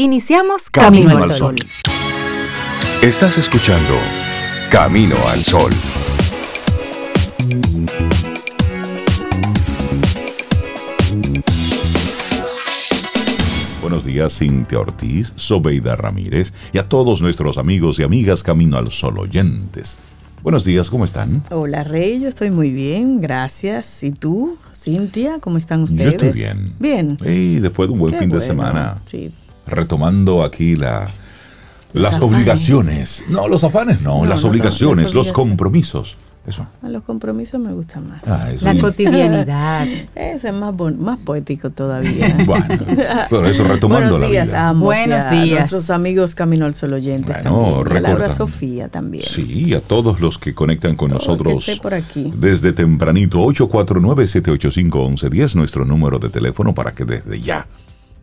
Iniciamos Camino, al Sol. Estás escuchando Camino al Sol. Buenos días, Cintia Ortiz, Sobeida Ramírez y a todos nuestros amigos y amigas Camino al Sol oyentes. Buenos días, ¿cómo están? Hola Rey, yo estoy muy bien, gracias. ¿Y tú, Cintia, cómo están ustedes? Yo estoy bien. Bien. Y después de un buen Qué fin de semana, Sí. Retomando aquí la, las afanes. obligaciones. No, los afanes no, No, las, no, obligaciones, los compromisos. Eso. A los compromisos me gustan más. Ah, eso La bien. cotidianidad. Ese es más, bon- más poético todavía. Bueno, pero eso retomando Buenos la días vida. a ambos. Buenos y a días. nuestros amigos Camino al Sol oyentes Bueno, también. A Laura recuerda. Sofía también. Sí, a todos los que conectan con Todo nosotros esté por aquí. desde tempranito, 849-785-1110, nuestro número de teléfono para que desde ya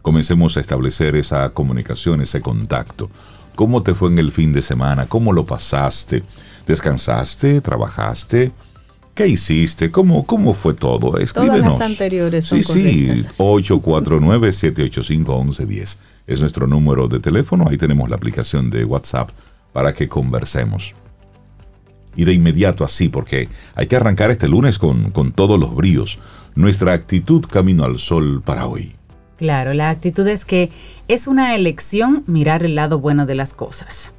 comencemos a establecer esa comunicación, ese contacto. ¿Cómo te fue en el fin de semana? ¿Cómo lo pasaste? ¿Descansaste? ¿Trabajaste? ¿Qué hiciste? ¿Cómo, cómo fue todo? Escríbenos. las anteriores son Sí, sí, correctas. 849-785-1110. Es nuestro número de teléfono. Ahí tenemos la aplicación de WhatsApp para que conversemos. Y de inmediato así, porque hay que arrancar este lunes con, con todos los bríos. Nuestra actitud camino al sol para hoy. Claro, la actitud es que es una elección mirar el lado bueno de las cosas.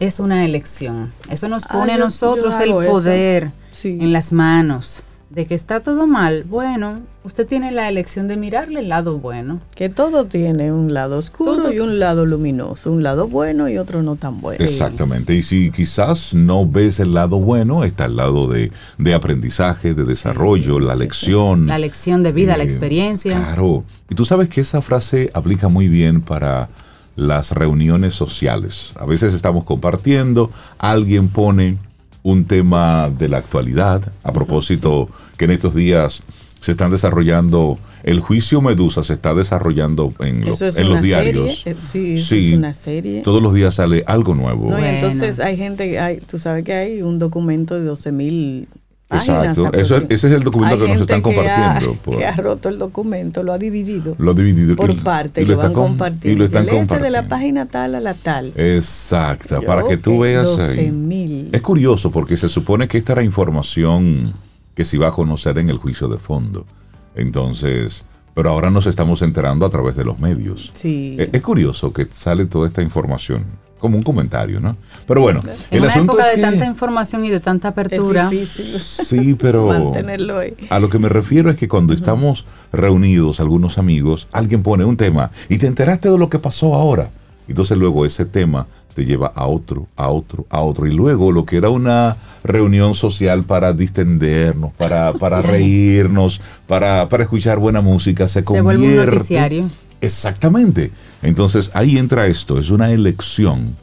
Es una elección. Eso nos Ah, pone a yo- nosotros yo el poder Sí. en las manos de que está todo mal. Bueno, usted tiene la elección de mirarle el lado bueno. Que todo tiene un lado oscuro Todo- y un lado luminoso, un lado bueno y otro no tan bueno. Exactamente. Y si quizás no ves el lado bueno, está el lado de, de aprendizaje, de desarrollo, la sí, sí. lección. La lección de vida, la Eh, experiencia. Claro. Y tú sabes que esa frase aplica muy bien para las reuniones sociales. A veces estamos compartiendo, alguien pone un tema de la actualidad, a propósito que en estos días se están desarrollando, el juicio Medusa se está desarrollando en, lo- Eso es en una los diarios. serie. eh, Sí, eso es una serie. Todos los días sale algo nuevo. No, Bueno. entonces hay gente, hay, tú sabes que hay un documento de 12 mil páginas. Exacto. Eso ese es el documento Hay que nos están que ha- compartiendo. por- Que ha roto el documento, lo ha dividido lo ha dividido por y- parte, y lo, está van com- compartiendo. Y lo están compartiendo. de la página tal a la tal. Exacta, Yo, para que tú veas ahí. 12,000. Es curioso porque se supone que esta era información que se iba a conocer en el juicio de fondo. Entonces, pero ahora nos estamos enterando a través de los medios. Sí. Es, es curioso que sale toda esta información, como un comentario, ¿no? Pero bueno, En el una asunto época es de que... tanta información y de tanta apertura. Sí, pero... mantenerlo ahí. A lo que me refiero es que cuando estamos reunidos, algunos amigos, alguien pone un tema y te enteraste de lo que pasó ahora. Entonces luego ese tema te lleva a otro, a otro, a otro. Y luego lo que era una reunión social para distendernos, para, para reírnos, para, para escuchar buena música, se, Se convierte... vuelve un noticiario. Exactamente. Entonces ahí entra esto, es una elección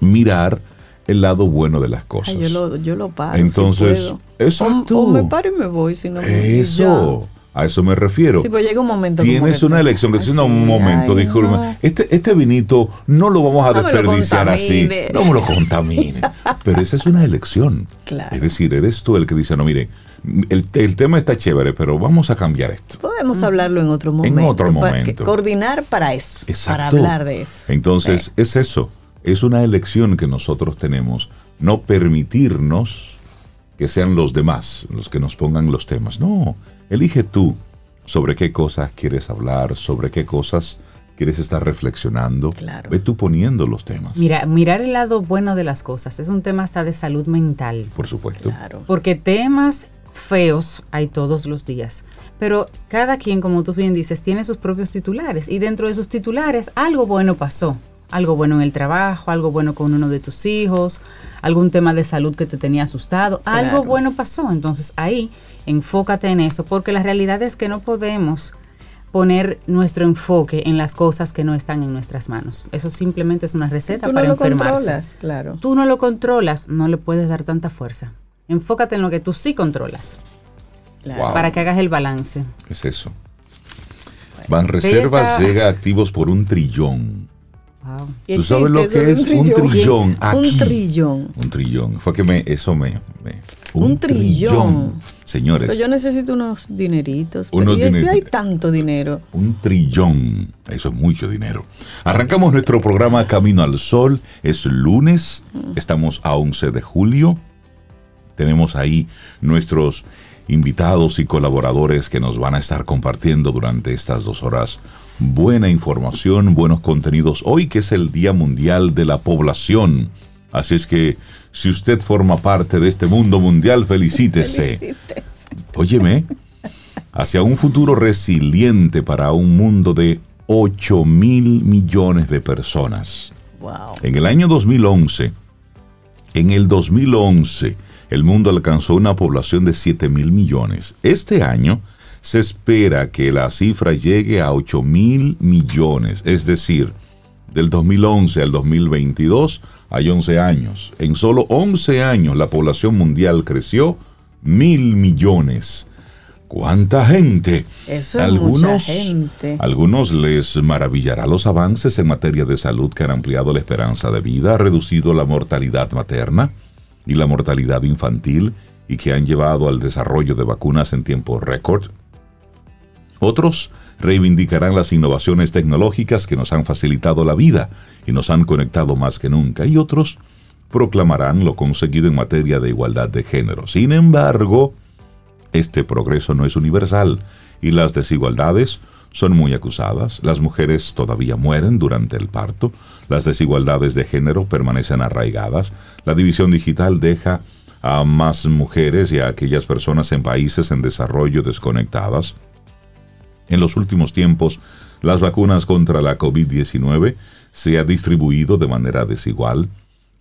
mirar el lado bueno de las cosas. Ay, yo, lo, yo lo paro. Entonces, si puedo. exacto. O, o me paro y me voy. Si no, Eso, a eso me refiero. Sí, pues llega un momento. Tienes una tú- elección que dice, no, un momento, ay, disculpe, no. este, este vinito no lo vamos a No me lo desperdiciar así, contamine. no me lo contamine. Pero esa es una elección. Claro. Es decir, eres tú el que dice, no, mire, el, el tema está chévere, pero vamos a cambiar esto. Podemos hablarlo en otro momento. otro para que- momento. coordinar para eso. Para Exacto. hablar de eso. Entonces, es eso. Es una elección que nosotros tenemos. No permitirnos que sean los demás los que nos pongan los temas. No, elige tú sobre qué cosas quieres hablar, sobre qué cosas quieres estar reflexionando. Claro. Ve tú poniendo los temas. Mira, mirar el lado bueno de las cosas es un tema hasta de salud mental. Por supuesto. Claro. Porque temas feos hay todos los días. Pero cada quien, como tú bien dices, tiene sus propios titulares. Y dentro de sus titulares algo bueno pasó. Algo bueno en el trabajo, algo bueno con uno de tus hijos, algún tema de salud que te tenía asustado. Algo Claro. bueno pasó. Entonces ahí enfócate en eso. Porque la realidad es que no podemos poner nuestro enfoque en las cosas que no están en nuestras manos. Eso simplemente es una receta Tú no para lo enfermarse controlas, claro. tú no lo controlas, no le puedes dar tanta fuerza. Enfócate en lo que tú sí controlas claro. Wow. para que hagas el balance. ¿Qué es eso? Banreservas está- llega a activos por un trillón. Wow. ¿Tú sabes lo que es un trillón? Un Aquí. trillón. Un trillón. Fue que me, eso me, me, Un, trillón. Señores. Pero yo necesito unos dineritos. Unos pero ¿y si hay tanto dinero. Un trillón. Eso es mucho dinero. Arrancamos nuestro programa Camino al Sol. Es lunes. Estamos a 11 de julio. Tenemos ahí nuestros invitados y colaboradores que nos van a estar compartiendo durante estas dos horas buena información, buenos contenidos. Hoy que es el Día Mundial de la Población. Así es que si usted forma parte de este mundo mundial, felicítese. Felicítese. Óyeme, hacia un futuro resiliente para un mundo de 8 mil millones de personas. Wow. En el año 2011, en el 2011, el mundo alcanzó una población de 7 mil millones. Este año se espera que la cifra llegue a 8 mil millones, es decir, del 2011 al 2022 hay 11 años. En solo 11 años la población mundial creció mil millones. ¿Cuánta gente? Eso es mucha gente. Algunos les maravillará los avances en materia de salud que han ampliado la esperanza de vida, reducido la mortalidad materna y la mortalidad infantil y que han llevado al desarrollo de vacunas en tiempo récord. Otros reivindicarán las innovaciones tecnológicas que nos han facilitado la vida y nos han conectado más que nunca, y otros proclamarán lo conseguido en materia de igualdad de género. Sin embargo, este progreso no es universal y las desigualdades son muy acusadas. Las mujeres todavía mueren durante el parto, las desigualdades de género permanecen arraigadas, la división digital deja a más mujeres y a aquellas personas en países en desarrollo desconectadas. En los últimos tiempos, las vacunas contra la COVID-19 se han distribuido de manera desigual.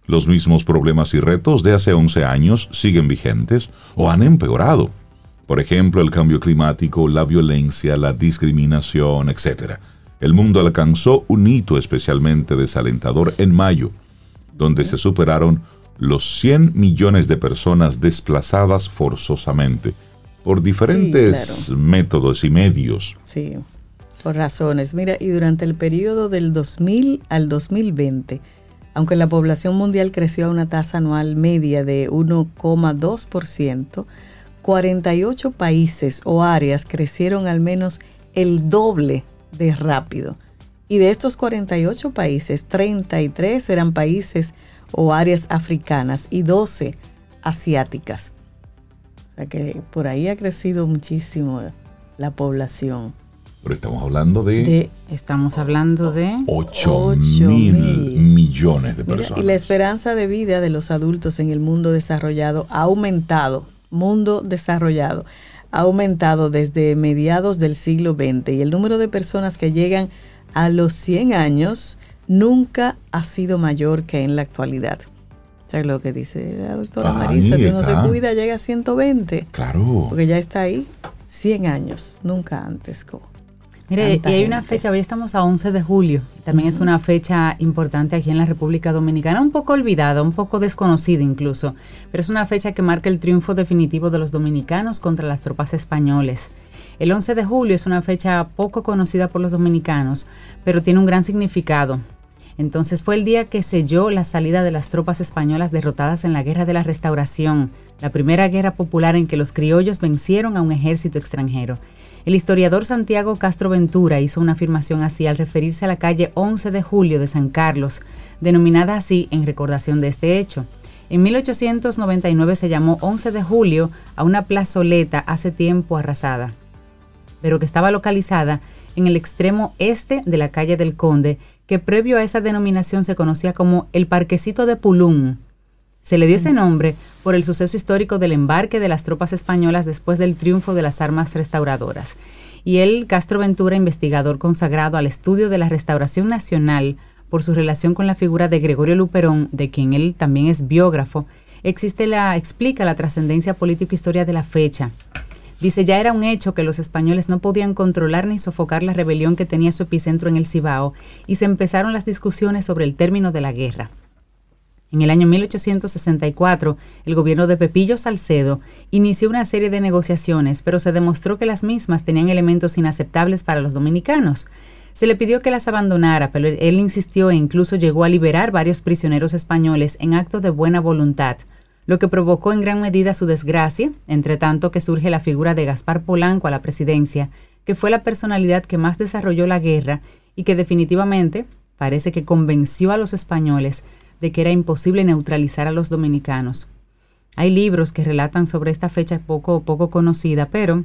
Los mismos problemas y retos de hace 11 años siguen vigentes o han empeorado. Por ejemplo, el cambio climático, la violencia, la discriminación, etc. El mundo alcanzó un hito especialmente desalentador en mayo, donde se superaron los 100 millones de personas desplazadas forzosamente por diferentes claro. métodos y medios. Sí, por razones. Mira, y durante el periodo del 2000 al 2020, aunque la población mundial creció a una tasa anual media de 1,2%, 48 países o áreas crecieron al menos el doble de rápido. Y de estos 48 países, 33 eran países o áreas africanas y 12 asiáticas. Sea que por ahí ha crecido muchísimo la población. Pero estamos hablando de, De, Estamos hablando de 8 Ocho mil mil. millones de mira, personas. y la esperanza de vida de los adultos en el mundo desarrollado ha aumentado. Mundo desarrollado ha aumentado desde mediados del siglo XX y el número de personas que llegan a los 100 años nunca ha sido mayor que en la actualidad. O sea, lo que dice la doctora Ahí Marisa, si uno se cuida llega a 120, Claro. porque ya está ahí 100 años, nunca antes. Mire, y hay una fecha, hoy estamos a 11 de julio, también es una fecha importante aquí en la República Dominicana, un poco olvidada, un poco desconocida incluso, pero es una fecha que marca el triunfo definitivo de los dominicanos contra las tropas españoles. El 11 de julio es una fecha poco conocida por los dominicanos, pero tiene un gran significado. Entonces fue el día que selló la salida de las tropas españolas derrotadas en la Guerra de la Restauración, la primera guerra popular en que los criollos vencieron a un ejército extranjero. El historiador Santiago Castro Ventura hizo una afirmación así al referirse a la calle 11 de julio de San Carlos, denominada así en recordación de este hecho. En 1899 se llamó 11 de julio a una plazoleta hace tiempo arrasada, pero que estaba localizada en el extremo este de la calle del Conde, que previo a esa denominación se conocía como el Parquecito de Pulún. Se le dio ese nombre por el suceso histórico del embarque de las tropas españolas después del triunfo de las armas restauradoras. Y él, Castro Ventura, investigador consagrado al estudio de la restauración nacional por su relación con la figura de Gregorio Luperón, de quien él también es biógrafo, explica la trascendencia político-historia de la fecha. Dice, ya era un hecho que los españoles no podían controlar ni sofocar la rebelión que tenía su epicentro en el Cibao y se empezaron las discusiones sobre el término de la guerra. En el año 1864, el gobierno de Pepillo Salcedo inició una serie de negociaciones, pero se demostró que las mismas tenían elementos inaceptables para los dominicanos. Se le pidió que las abandonara, pero él insistió e incluso llegó a liberar varios prisioneros españoles en acto de buena voluntad. Lo que provocó en gran medida su desgracia, entre tanto que surge la figura de Gaspar Polanco a la presidencia, que fue la personalidad que más desarrolló la guerra y que definitivamente parece que convenció a los españoles de que era imposible neutralizar a los dominicanos. Hay libros que relatan sobre esta fecha poco, poco conocida, pero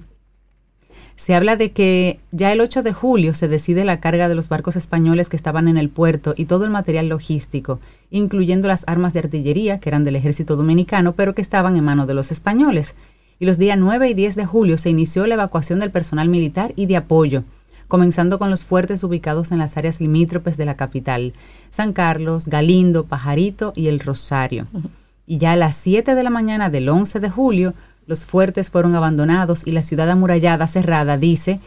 se habla de que ya el 8 de julio se decide la carga de los barcos españoles que estaban en el puerto y todo el material logístico, incluyendo las armas de artillería que eran del ejército dominicano, pero que estaban en manos de los españoles. Y los días 9 y 10 de julio se inició la evacuación del personal militar y de apoyo, comenzando con los fuertes ubicados en las áreas limítrofes de la capital, San Carlos, Galindo, Pajarito y El Rosario. Y ya a las 7 de la mañana del 11 de julio, los fuertes fueron abandonados y la ciudad amurallada cerrada, dice,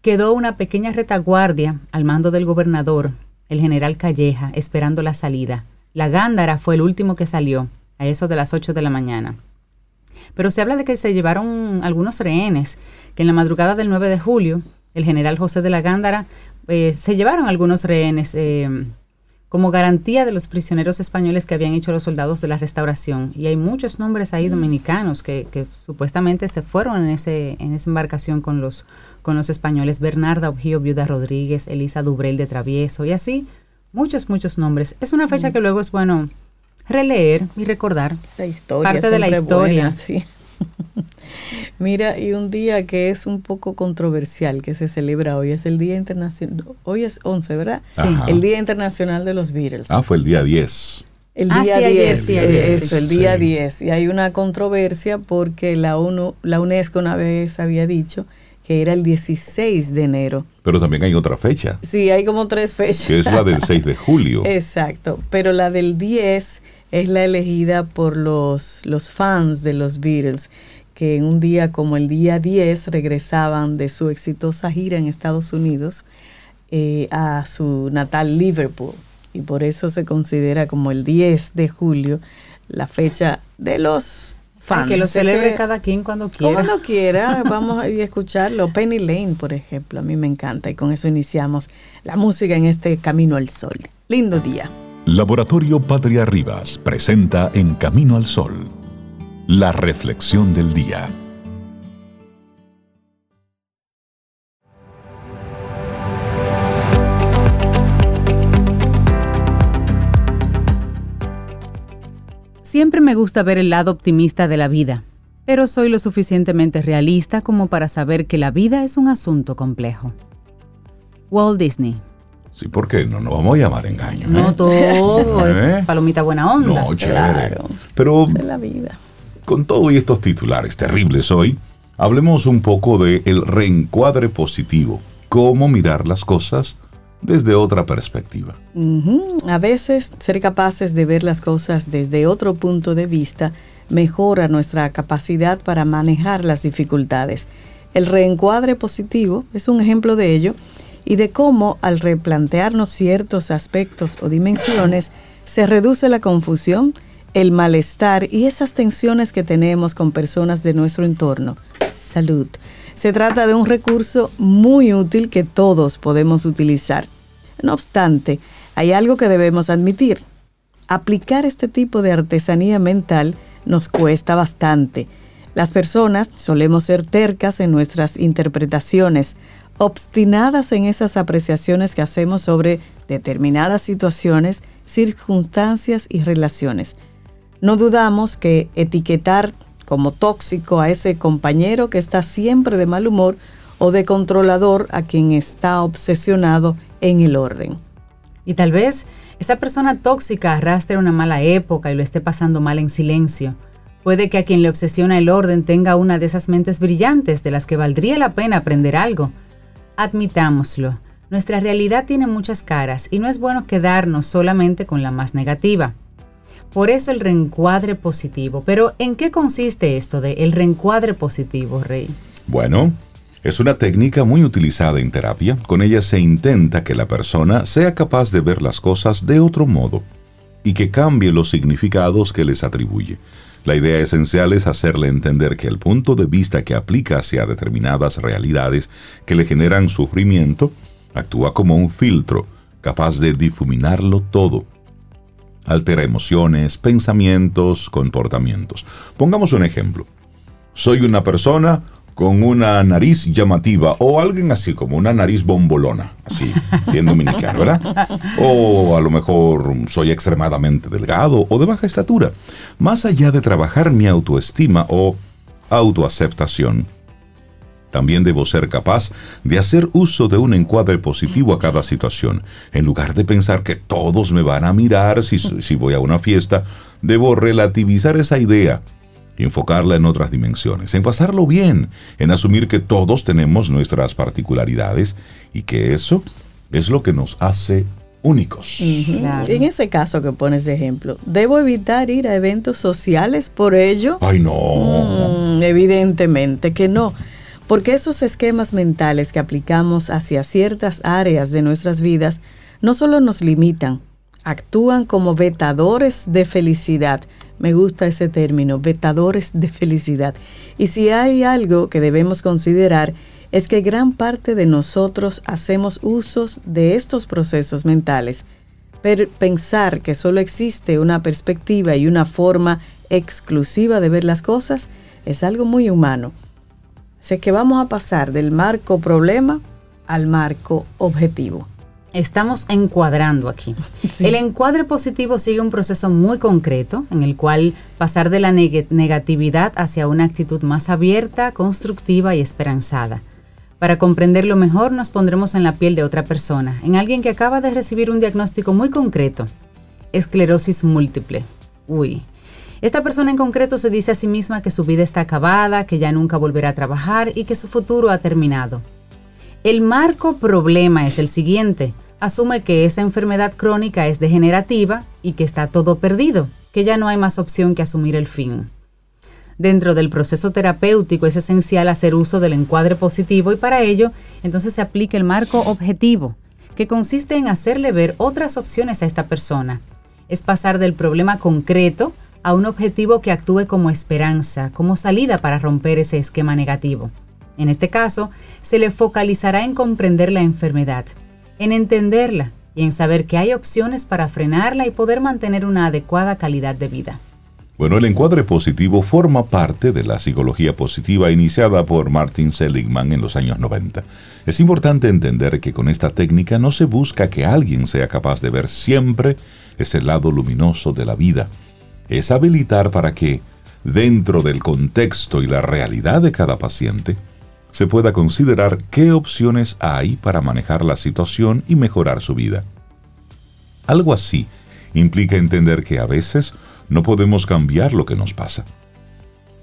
quedó una pequeña retaguardia al mando del gobernador, el general Calleja, esperando la salida. La Gándara fue el último que salió, a eso de las 8 de la mañana. Pero se habla de que se llevaron algunos rehenes, que en la madrugada del 9 de julio, el general José de la Gándara, eh, se llevaron algunos rehenes. Eh, como garantía de los prisioneros españoles que habían hecho los soldados de la restauración. Y hay muchos nombres ahí dominicanos que, supuestamente se fueron en, ese, en esa embarcación con los, con los españoles. Bernarda Objío, Viuda Rodríguez, Elisa Dubrel de Travieso y así, muchos, muchos nombres. Es una fecha que luego es bueno releer y recordar. La historia. Parte de la historia. sí. Mira, y un día que es un poco controversial que se celebra hoy es el Día Internacional, hoy es 11, ¿verdad? Sí. El Día Internacional de los Beatles. Ah, fue el día 10. El Ah, día sí, ayer, 10, sí, eh, ayer, eso, el día Sí. 10. Y hay una controversia porque la, ONU, la UNESCO una vez había dicho que era el 16 de enero. Pero también hay otra fecha, Sí, hay como tres fechas. que es la del 6 de julio. Exacto, pero la del 10 es la elegida por los, los fans de los Beatles, que en un día como el día 10 regresaban de su exitosa gira en Estados Unidos eh, a su natal Liverpool. Y por eso se considera como el 10 de julio la fecha de los fans. que lo celebre que- cada quien cuando quiera. cuando quiera, vamos a ir a escucharlo. Penny Lane, por ejemplo, a mí me encanta y con eso iniciamos la música en este Camino al Sol. Lindo día. Laboratorio Patria Rivas presenta En Camino al Sol, la reflexión del día. Siempre me gusta ver el lado optimista de la vida, pero soy lo suficientemente realista como para saber que la vida es un asunto complejo. Walt Disney. Sí, ¿por qué? No nos vamos a llamar engaño. No ¿eh? todo ¿Eh? es palomita buena onda. No, chévere. Claro. Pero de la vida. Con todo y estos titulares terribles hoy, hablemos un poco de el reencuadre positivo. Cómo mirar las cosas desde otra perspectiva. Ujú. A veces ser capaces de ver las cosas desde otro punto de vista mejora nuestra capacidad para manejar las dificultades. El reencuadre positivo es un ejemplo de ello y de cómo al replantearnos ciertos aspectos o dimensiones se reduce la confusión, el malestar y esas tensiones que tenemos con personas de nuestro entorno. Salud. Se trata de un recurso muy útil que todos podemos utilizar. No obstante, hay algo que debemos admitir. Aplicar este tipo de artesanía mental nos cuesta bastante. Las personas solemos ser tercas en nuestras interpretaciones, obstinadas en esas apreciaciones que hacemos sobre determinadas situaciones, circunstancias y relaciones. No dudamos que etiquetar como tóxico a ese compañero que está siempre de mal humor o de controlador a quien está obsesionado en el orden. Y tal vez esa persona tóxica arrastre una mala época y lo esté pasando mal en silencio. Puede que a quien le obsesiona el orden tenga una de esas mentes brillantes de las que valdría la pena aprender algo. Admitámoslo, nuestra realidad tiene muchas caras y no es bueno quedarnos solamente con la más negativa. Por eso el reencuadre positivo. Pero ¿en qué consiste esto de el reencuadre positivo, Rey? Bueno, es una técnica muy utilizada en terapia. Con ella se intenta que la persona sea capaz de ver las cosas de otro modo y que cambie los significados que les atribuye. La idea esencial es hacerle entender que el punto de vista que aplica hacia determinadas realidades que le generan sufrimiento actúa como un filtro capaz de difuminarlo todo. Altera emociones, pensamientos, comportamientos. Pongamos un ejemplo. Soy una persona con una nariz llamativa o alguien así como una nariz bombolona, así, bien dominicano, ¿verdad? O a lo mejor soy extremadamente delgado o de baja estatura. Más allá de trabajar mi autoestima o autoaceptación, también debo ser capaz de hacer uso de un encuadre positivo a cada situación. En lugar de pensar que todos me van a mirar si, si voy a una fiesta, debo relativizar esa idea enfocarla en otras dimensiones, en pasarlo bien, en asumir que todos tenemos nuestras particularidades y que eso es lo que nos hace únicos. En ese caso que pones de ejemplo, ¿debo evitar ir a eventos sociales por ello? Ay, no. Mm, evidentemente que no. Porque esos esquemas mentales que aplicamos hacia ciertas áreas de nuestras vidas no solo nos limitan, actúan como vetadores de felicidad me gusta ese término, vetadores de felicidad. Y si hay algo que debemos considerar es que gran parte de nosotros hacemos usos de estos procesos mentales. Pero pensar que solo existe una perspectiva y una forma exclusiva de ver las cosas es algo muy humano. Sé que vamos a pasar del marco problema al marco objetivo estamos encuadrando aquí. El encuadre positivo sigue un proceso muy concreto en el cual pasar de la negatividad hacia una actitud más abierta, constructiva y esperanzada. Para comprenderlo mejor nos pondremos en la piel de otra persona, en alguien que acaba de recibir un diagnóstico muy concreto, esclerosis múltiple. Uy. Esta persona en concreto se dice a sí misma que su vida está acabada, que ya nunca volverá a trabajar y que su futuro ha terminado. El marco problema es el siguiente asume que esa enfermedad crónica es degenerativa y que está todo perdido, que ya no hay más opción que asumir el fin. Dentro del proceso terapéutico es esencial hacer uso del encuadre positivo y para ello entonces se aplica el marco objetivo, que consiste en hacerle ver otras opciones a esta persona. Es pasar del problema concreto a un objetivo que actúe como esperanza, como salida para romper ese esquema negativo. En este caso, se le focalizará en comprender la enfermedad, en entenderla y en saber que hay opciones para frenarla y poder mantener una adecuada calidad de vida. Bueno, el encuadre positivo forma parte de la psicología positiva iniciada por Martin Seligman en los años 90. Es importante entender que con esta técnica no se busca que alguien sea capaz de ver siempre ese lado luminoso de la vida. Es habilitar para que, dentro del contexto y la realidad de cada paciente, se pueda considerar qué opciones hay para manejar la situación y mejorar su vida. Algo así implica entender que a veces no podemos cambiar lo que nos pasa.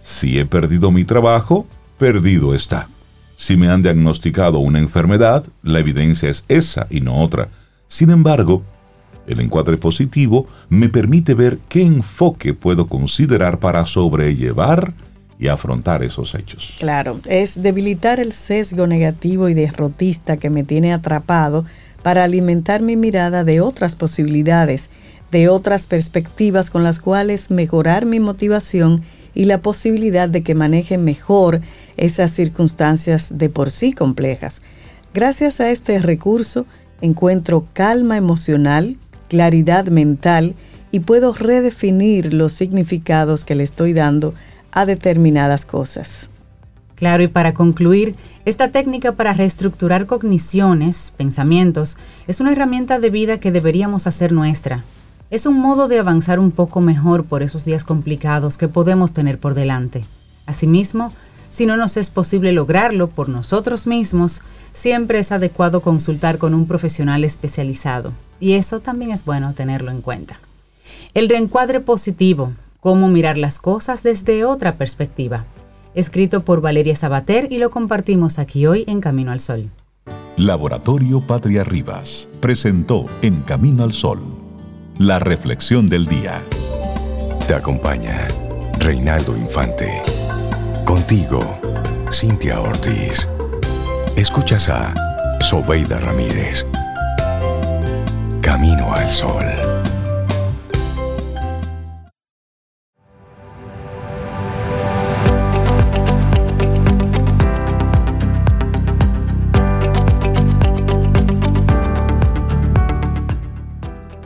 Si he perdido mi trabajo, perdido está. Si me han diagnosticado una enfermedad, la evidencia es esa y no otra. Sin embargo, el encuadre positivo me permite ver qué enfoque puedo considerar para sobrellevar y afrontar esos hechos. Claro, es debilitar el sesgo negativo y derrotista que me tiene atrapado para alimentar mi mirada de otras posibilidades, de otras perspectivas con las cuales mejorar mi motivación y la posibilidad de que maneje mejor esas circunstancias de por sí complejas. Gracias a este recurso encuentro calma emocional, claridad mental y puedo redefinir los significados que le estoy dando a determinadas cosas. Claro, y para concluir, esta técnica para reestructurar cogniciones, pensamientos, es una herramienta de vida que deberíamos hacer nuestra. Es un modo de avanzar un poco mejor por esos días complicados que podemos tener por delante. Asimismo, si no nos es posible lograrlo por nosotros mismos, siempre es adecuado consultar con un profesional especializado. Y eso también es bueno tenerlo en cuenta. El reencuadre positivo, Cómo mirar las cosas desde otra perspectiva. Escrito por Valeria Sabater y lo compartimos aquí hoy en Camino al Sol. Laboratorio Patria Rivas presentó En Camino al Sol la reflexión del día. Te acompaña Reinaldo Infante. Contigo, Cintia Ortiz. Escuchas a Sobeida Ramírez. Camino al Sol.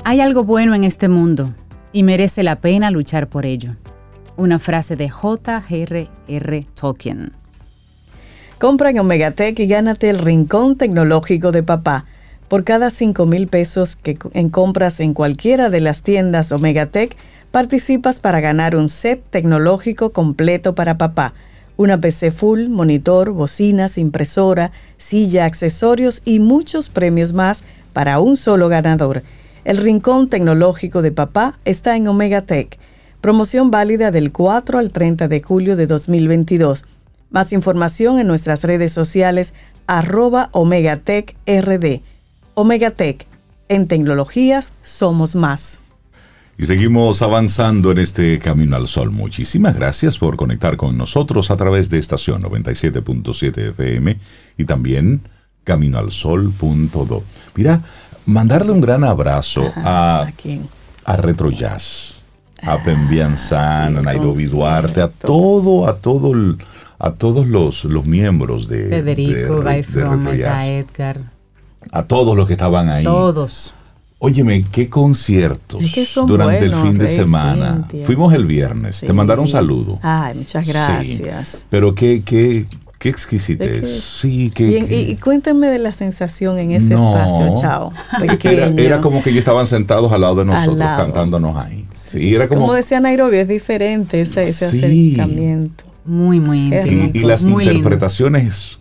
Hay algo bueno en este mundo, y merece la pena luchar por ello. Una frase de J.R.R. Tolkien. Compra en Omegatech y gánate el rincón tecnológico de papá. Por cada 5 mil pesos que en compras en cualquiera de las tiendas Omegatech, participas para ganar un set tecnológico completo para papá. Una PC full, monitor, bocinas, impresora, silla, accesorios y muchos premios más para un solo ganador. El Rincón Tecnológico de Papá está en Omegatech. Promoción válida del 4 al 30 de julio de 2022. Más información en nuestras redes sociales arroba Omegatech RD. Omegatech. En tecnologías somos más. Y seguimos avanzando en este Camino al Sol. Muchísimas gracias por conectar con nosotros a través de estación 97.7 FM y también caminoalsol.do. Mira, mandarle un gran abrazo a, ¿A a Retro Jazz, a Pembian San, sí, a Nairobi. Duarte, a todo, a todo el- a todos los, los miembros de, Federico, de, de Jazz. Edgar, a todos los que estaban ahí. todos. Óyeme, qué conciertos Es que son durante el fin de semana. Fuimos el viernes. Te mandaron saludo. Ay, muchas Sí. gracias. Pero qué, qué, qué exquisitez. Es que- sí, qué. Y, en- y- y cuéntenme de la sensación en ese No. espacio, chao. era, como que ellos estaban sentados al lado de nosotros, lado. cantándonos ahí. Sí, era como. Como decía Nairobi, es diferente ese, ese Sí. acercamiento. Muy, muy íntimo. y, y las muy lindo. interpretaciones.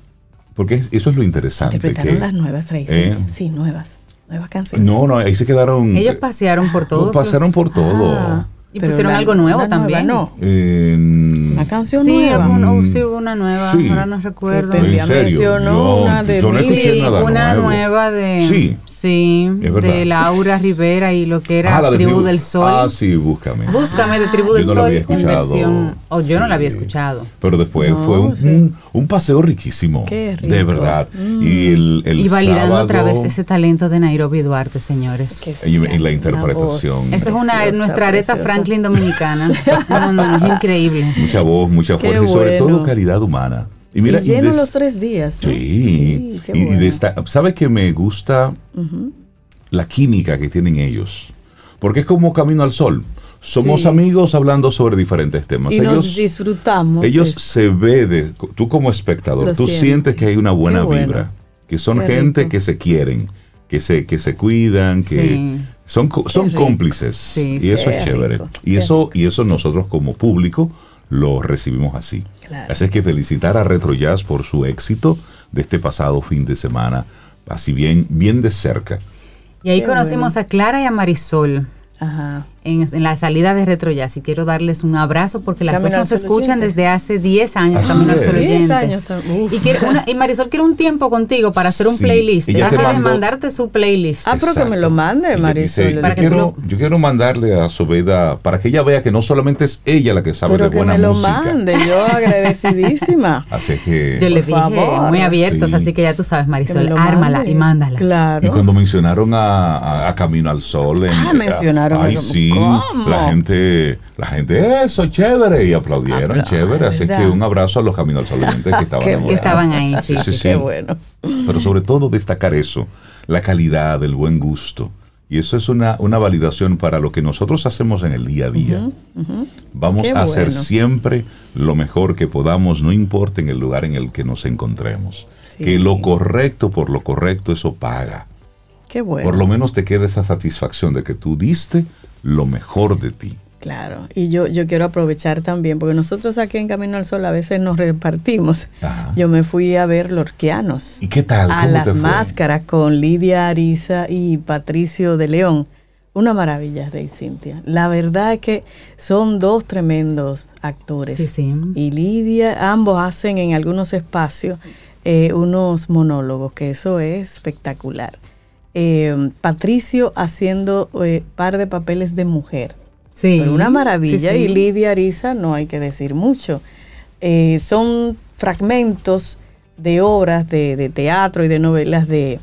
Porque es- eso es lo interesante. Interpretaron que- las nuevas, Rey. eh, Sí, nuevas. Nuevas canciones. No, no, ahí se quedaron. Ellos pasearon por todos. pasaron los- por todo. Ah, Y pero pusieron la- algo nuevo una nueva también. no. Eh, Una canción Sí, nueva. una, Mm, sí, hubo una nueva, sí. ahora no recuerdo. ¿En serio? mencionó Yo, una de yo no escuché Sí, nada una nuevo. nueva de Sí. sí, Es verdad. de Laura Rivera y lo que era Ah, la de Tribu, del Sol. Ah, sí, búscame. Búscame de Tribu del Yo no la Sol en versión o yo no la había escuchado. Pero después No, fue un, sí. un, un paseo riquísimo. Qué De rico. verdad. Y el, el y validando sábado, otra vez ese talento de Nairobi Duarte, señores. Y- la interpretación. Eso es una nuestra Aretha preciosa. Franklin dominicana. No, no, no, es increíble. Mucha voz, mucha fuerza y sobre todo calidad humana. Y Y mira, lleno des- los tres días. ¿no? Sí, qué y, de esta- ¿sabes que me gusta la química que tienen ellos? Porque es como Camino al Sol. Somos Sí. amigos hablando sobre diferentes temas. Y nos ellos disfrutamos. ellos eso. se ve de tú como espectador, Lo tú sientes. sientes que hay una buena bueno. vibra, que son Qué gente rico. que se quieren, que se que se cuidan, que Sí. Son co- son cómplices Sí, y eso es chévere. rico, Y eso y eso nosotros como público lo recibimos así. Claro. Así es que felicitar a Retro Jazz por su éxito de este pasado fin de semana, así bien bien de cerca. Y ahí Qué conocimos bueno. a Clara y a Marisol Ajá. En, en la salida de Retro Jazz y quiero darles un abrazo porque las Camino dos nos escuchan oyente. desde hace 10 años Así Camino al es. Sol 10 oyentes. años tam- uf. y, quiere una- y Marisol quiere un tiempo contigo para hacer un Sí, playlist. Deja de mandarte su playlist. Ah, pero que me lo mande, Marisol. dice, Para yo, que quiero, yo quiero mandarle a Sobeda para que ella vea que no solamente es ella la que sabe Pero de que buena me lo música. mande, yo agradecidísima. Así que Yo le dije, favor. muy abiertos, Sí. así que ya tú sabes, Marisol, ármala mande. y mándala. Claro. Y cuando mencionaron a, a- a Camino al Sol, en- Ah, mencionaron Ay, sí, ¿Cómo? la gente, la gente, eso, chévere, y aplaudieron, Apla- chévere. Así ¿verdad? que un abrazo a los Camino al Sol oyentes que estaban enamorados. Que estaban ahí, sí. Sí, sí, Qué bueno. Pero sobre todo destacar eso, la calidad, el buen gusto. Y eso es una, una validación para lo que nosotros hacemos en el día a día. Vamos Qué a hacer bueno. siempre lo mejor que podamos, no importa en el lugar en el que nos encontremos. Sí. Que lo correcto por lo correcto, eso paga. Qué bueno. Por lo menos te queda esa satisfacción de que tú diste lo mejor de ti. Claro, y yo, yo quiero aprovechar también, porque nosotros aquí en Camino al Sol a veces nos repartimos. Ajá. Yo me fui a ver Lorquianos. ¿Y qué tal? A ¿Cómo te las máscaras con Lidia Ariza y Patricio de León. Una maravilla, Rey Cintia. La verdad es que son dos tremendos actores. Sí, sí. Y Lidia, ambos hacen en algunos espacios eh, unos monólogos, que eso es espectacular. Eh, Patricio haciendo eh, par de papeles de mujer. Sí. Pero una maravilla. Sí, sí. Y Lidia Ariza, no hay que decir mucho. Eh, son fragmentos de obras de, de teatro y de novelas de,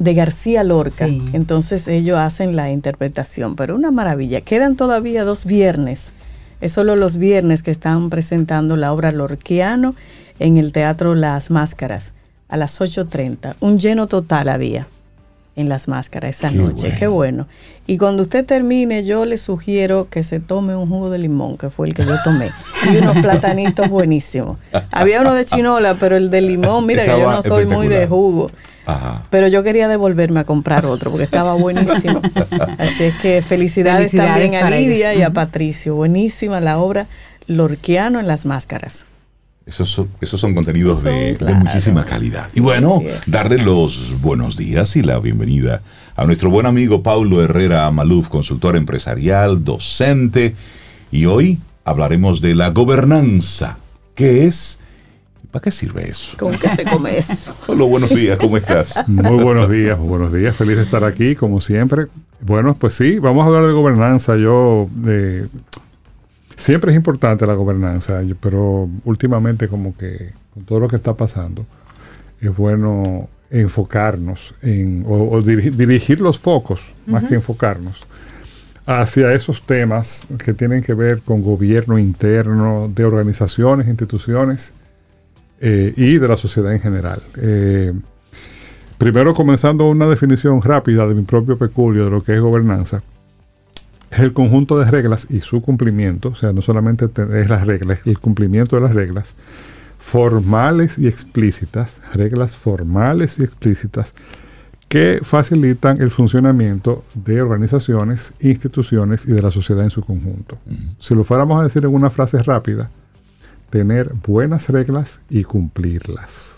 de García Lorca. Sí. Entonces ellos hacen la interpretación. Pero una maravilla. Quedan todavía dos viernes. Es solo los viernes que están presentando la obra Lorquiano en el Teatro Las Máscaras a las 8.30. Un lleno total había en las máscaras esa noche. Qué bueno. Y cuando usted termine, yo le sugiero que se tome un jugo de limón, que fue el que yo tomé. Y unos platanitos buenísimos. Había uno de chinola, pero el de limón, mira que yo no soy muy de jugo. Pero yo quería devolverme a comprar otro porque estaba buenísimo. Así es que felicidades, también a Lidia y a Patricio. Buenísima la obra Lorquiano en las máscaras. Esos son, esos son contenidos de, muchísima calidad. Y bueno, darle los buenos días y la bienvenida a nuestro buen amigo Paulo Herrera Amaluf, consultor empresarial, docente. Y hoy hablaremos de la gobernanza. ¿Qué es? ¿Para qué sirve eso? ¿Cómo que se come eso? Hola, buenos días, ¿cómo estás? Muy buenos días, buenos días, feliz de estar aquí, como siempre. Bueno, pues sí, vamos a hablar de gobernanza. Yo eh, Siempre es importante la gobernanza, pero últimamente como que con todo lo que está pasando, es bueno enfocarnos en, o, dirigir, los focos, más que enfocarnos, hacia esos temas que tienen que ver con gobierno interno, de organizaciones, instituciones eh, y de la sociedad en general. Eh, primero comenzando una definición rápida de mi propio peculio de lo que es gobernanza es el conjunto de reglas y su cumplimiento, o sea, no solamente es las reglas, es el cumplimiento de las reglas, formales y explícitas, reglas formales y explícitas, que facilitan el funcionamiento de organizaciones, instituciones y de la sociedad en su conjunto. Si lo fuéramos a decir en una frase rápida, tener buenas reglas y cumplirlas.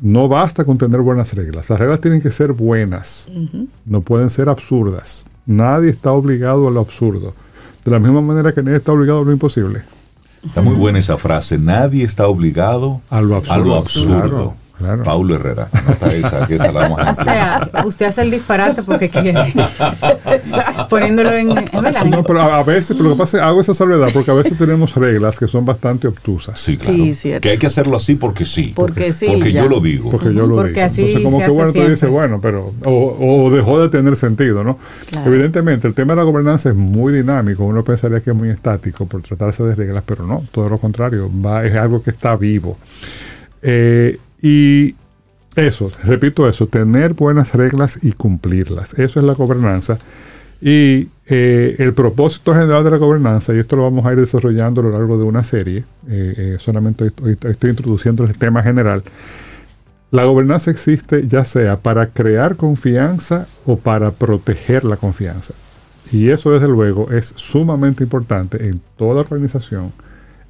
No basta con tener buenas reglas, las reglas tienen que ser buenas, no pueden ser absurdas. Nadie está obligado a lo absurdo. De la misma manera que nadie está obligado a lo imposible. Está muy buena esa frase. Nadie está obligado a lo absurdo. Paulo Herrera. esa, que esa la o sea, usted hace el disparate porque quiere. Poniéndolo en, en No, pero a, veces, pero lo que pasa es hago esa salvedad porque a veces tenemos reglas que son bastante obtusas. Sí, claro. que hay que hacerlo así porque sí. Porque, sí. Porque yo lo digo. Porque yo lo porque digo. Así Entonces, como que bueno, tú dices, bueno, pero. O, dejó de tener sentido, ¿no? Evidentemente, el tema de la gobernanza es muy dinámico. Uno pensaría que es muy estático por tratarse de reglas, pero no, todo lo contrario. Va, es algo que está vivo. Eh, y eso, repito eso, tener buenas reglas y cumplirlas. Eso es la gobernanza. Y eh, el propósito general de la gobernanza, y esto lo vamos a ir desarrollando a lo largo de una serie, eh, eh, solamente estoy, estoy, introduciendo el tema general. La gobernanza existe ya sea para crear confianza o para proteger la confianza. Y eso desde luego es sumamente importante en toda organización,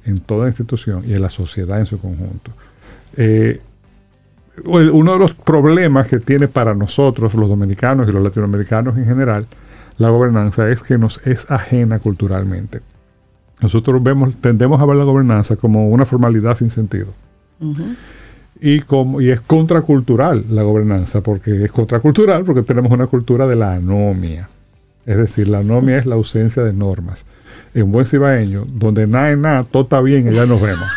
en toda institución y en la sociedad en su conjunto uno de los problemas que tiene para nosotros, los dominicanos y los latinoamericanos en general, la gobernanza es que nos es ajena culturalmente. Nosotros vemos, tendemos a ver la gobernanza como una formalidad sin sentido. y, como, y es contracultural la gobernanza, porque es contracultural porque tenemos una cultura de la anomia. Es decir, la anomia es la ausencia de normas en buen cibaeño, donde nada es nada, todo está bien y ya nos vemos.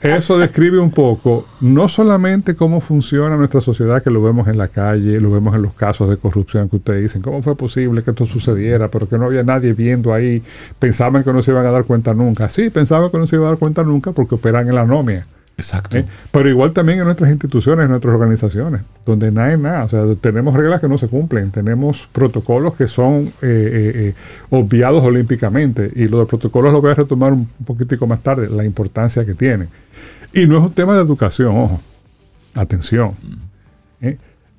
Eso describe un poco no solamente cómo funciona nuestra sociedad, que lo vemos en la calle, lo vemos en los casos de corrupción que ustedes dicen, cómo fue posible que esto sucediera, pero que no había nadie viendo ahí, pensaban que no se iban a dar cuenta nunca. Sí, pensaban que no se iban a dar cuenta nunca porque operan en la anomia. Exacto. ¿Eh? Pero igual también en nuestras instituciones, en nuestras organizaciones, donde nada es nada. O sea, tenemos reglas que no se cumplen, tenemos protocolos que son eh, eh, obviados olímpicamente. Y lo de protocolos lo voy a retomar un poquitico más tarde, la importancia que tienen. Y no es un tema de educación, ojo. Atención. Mm.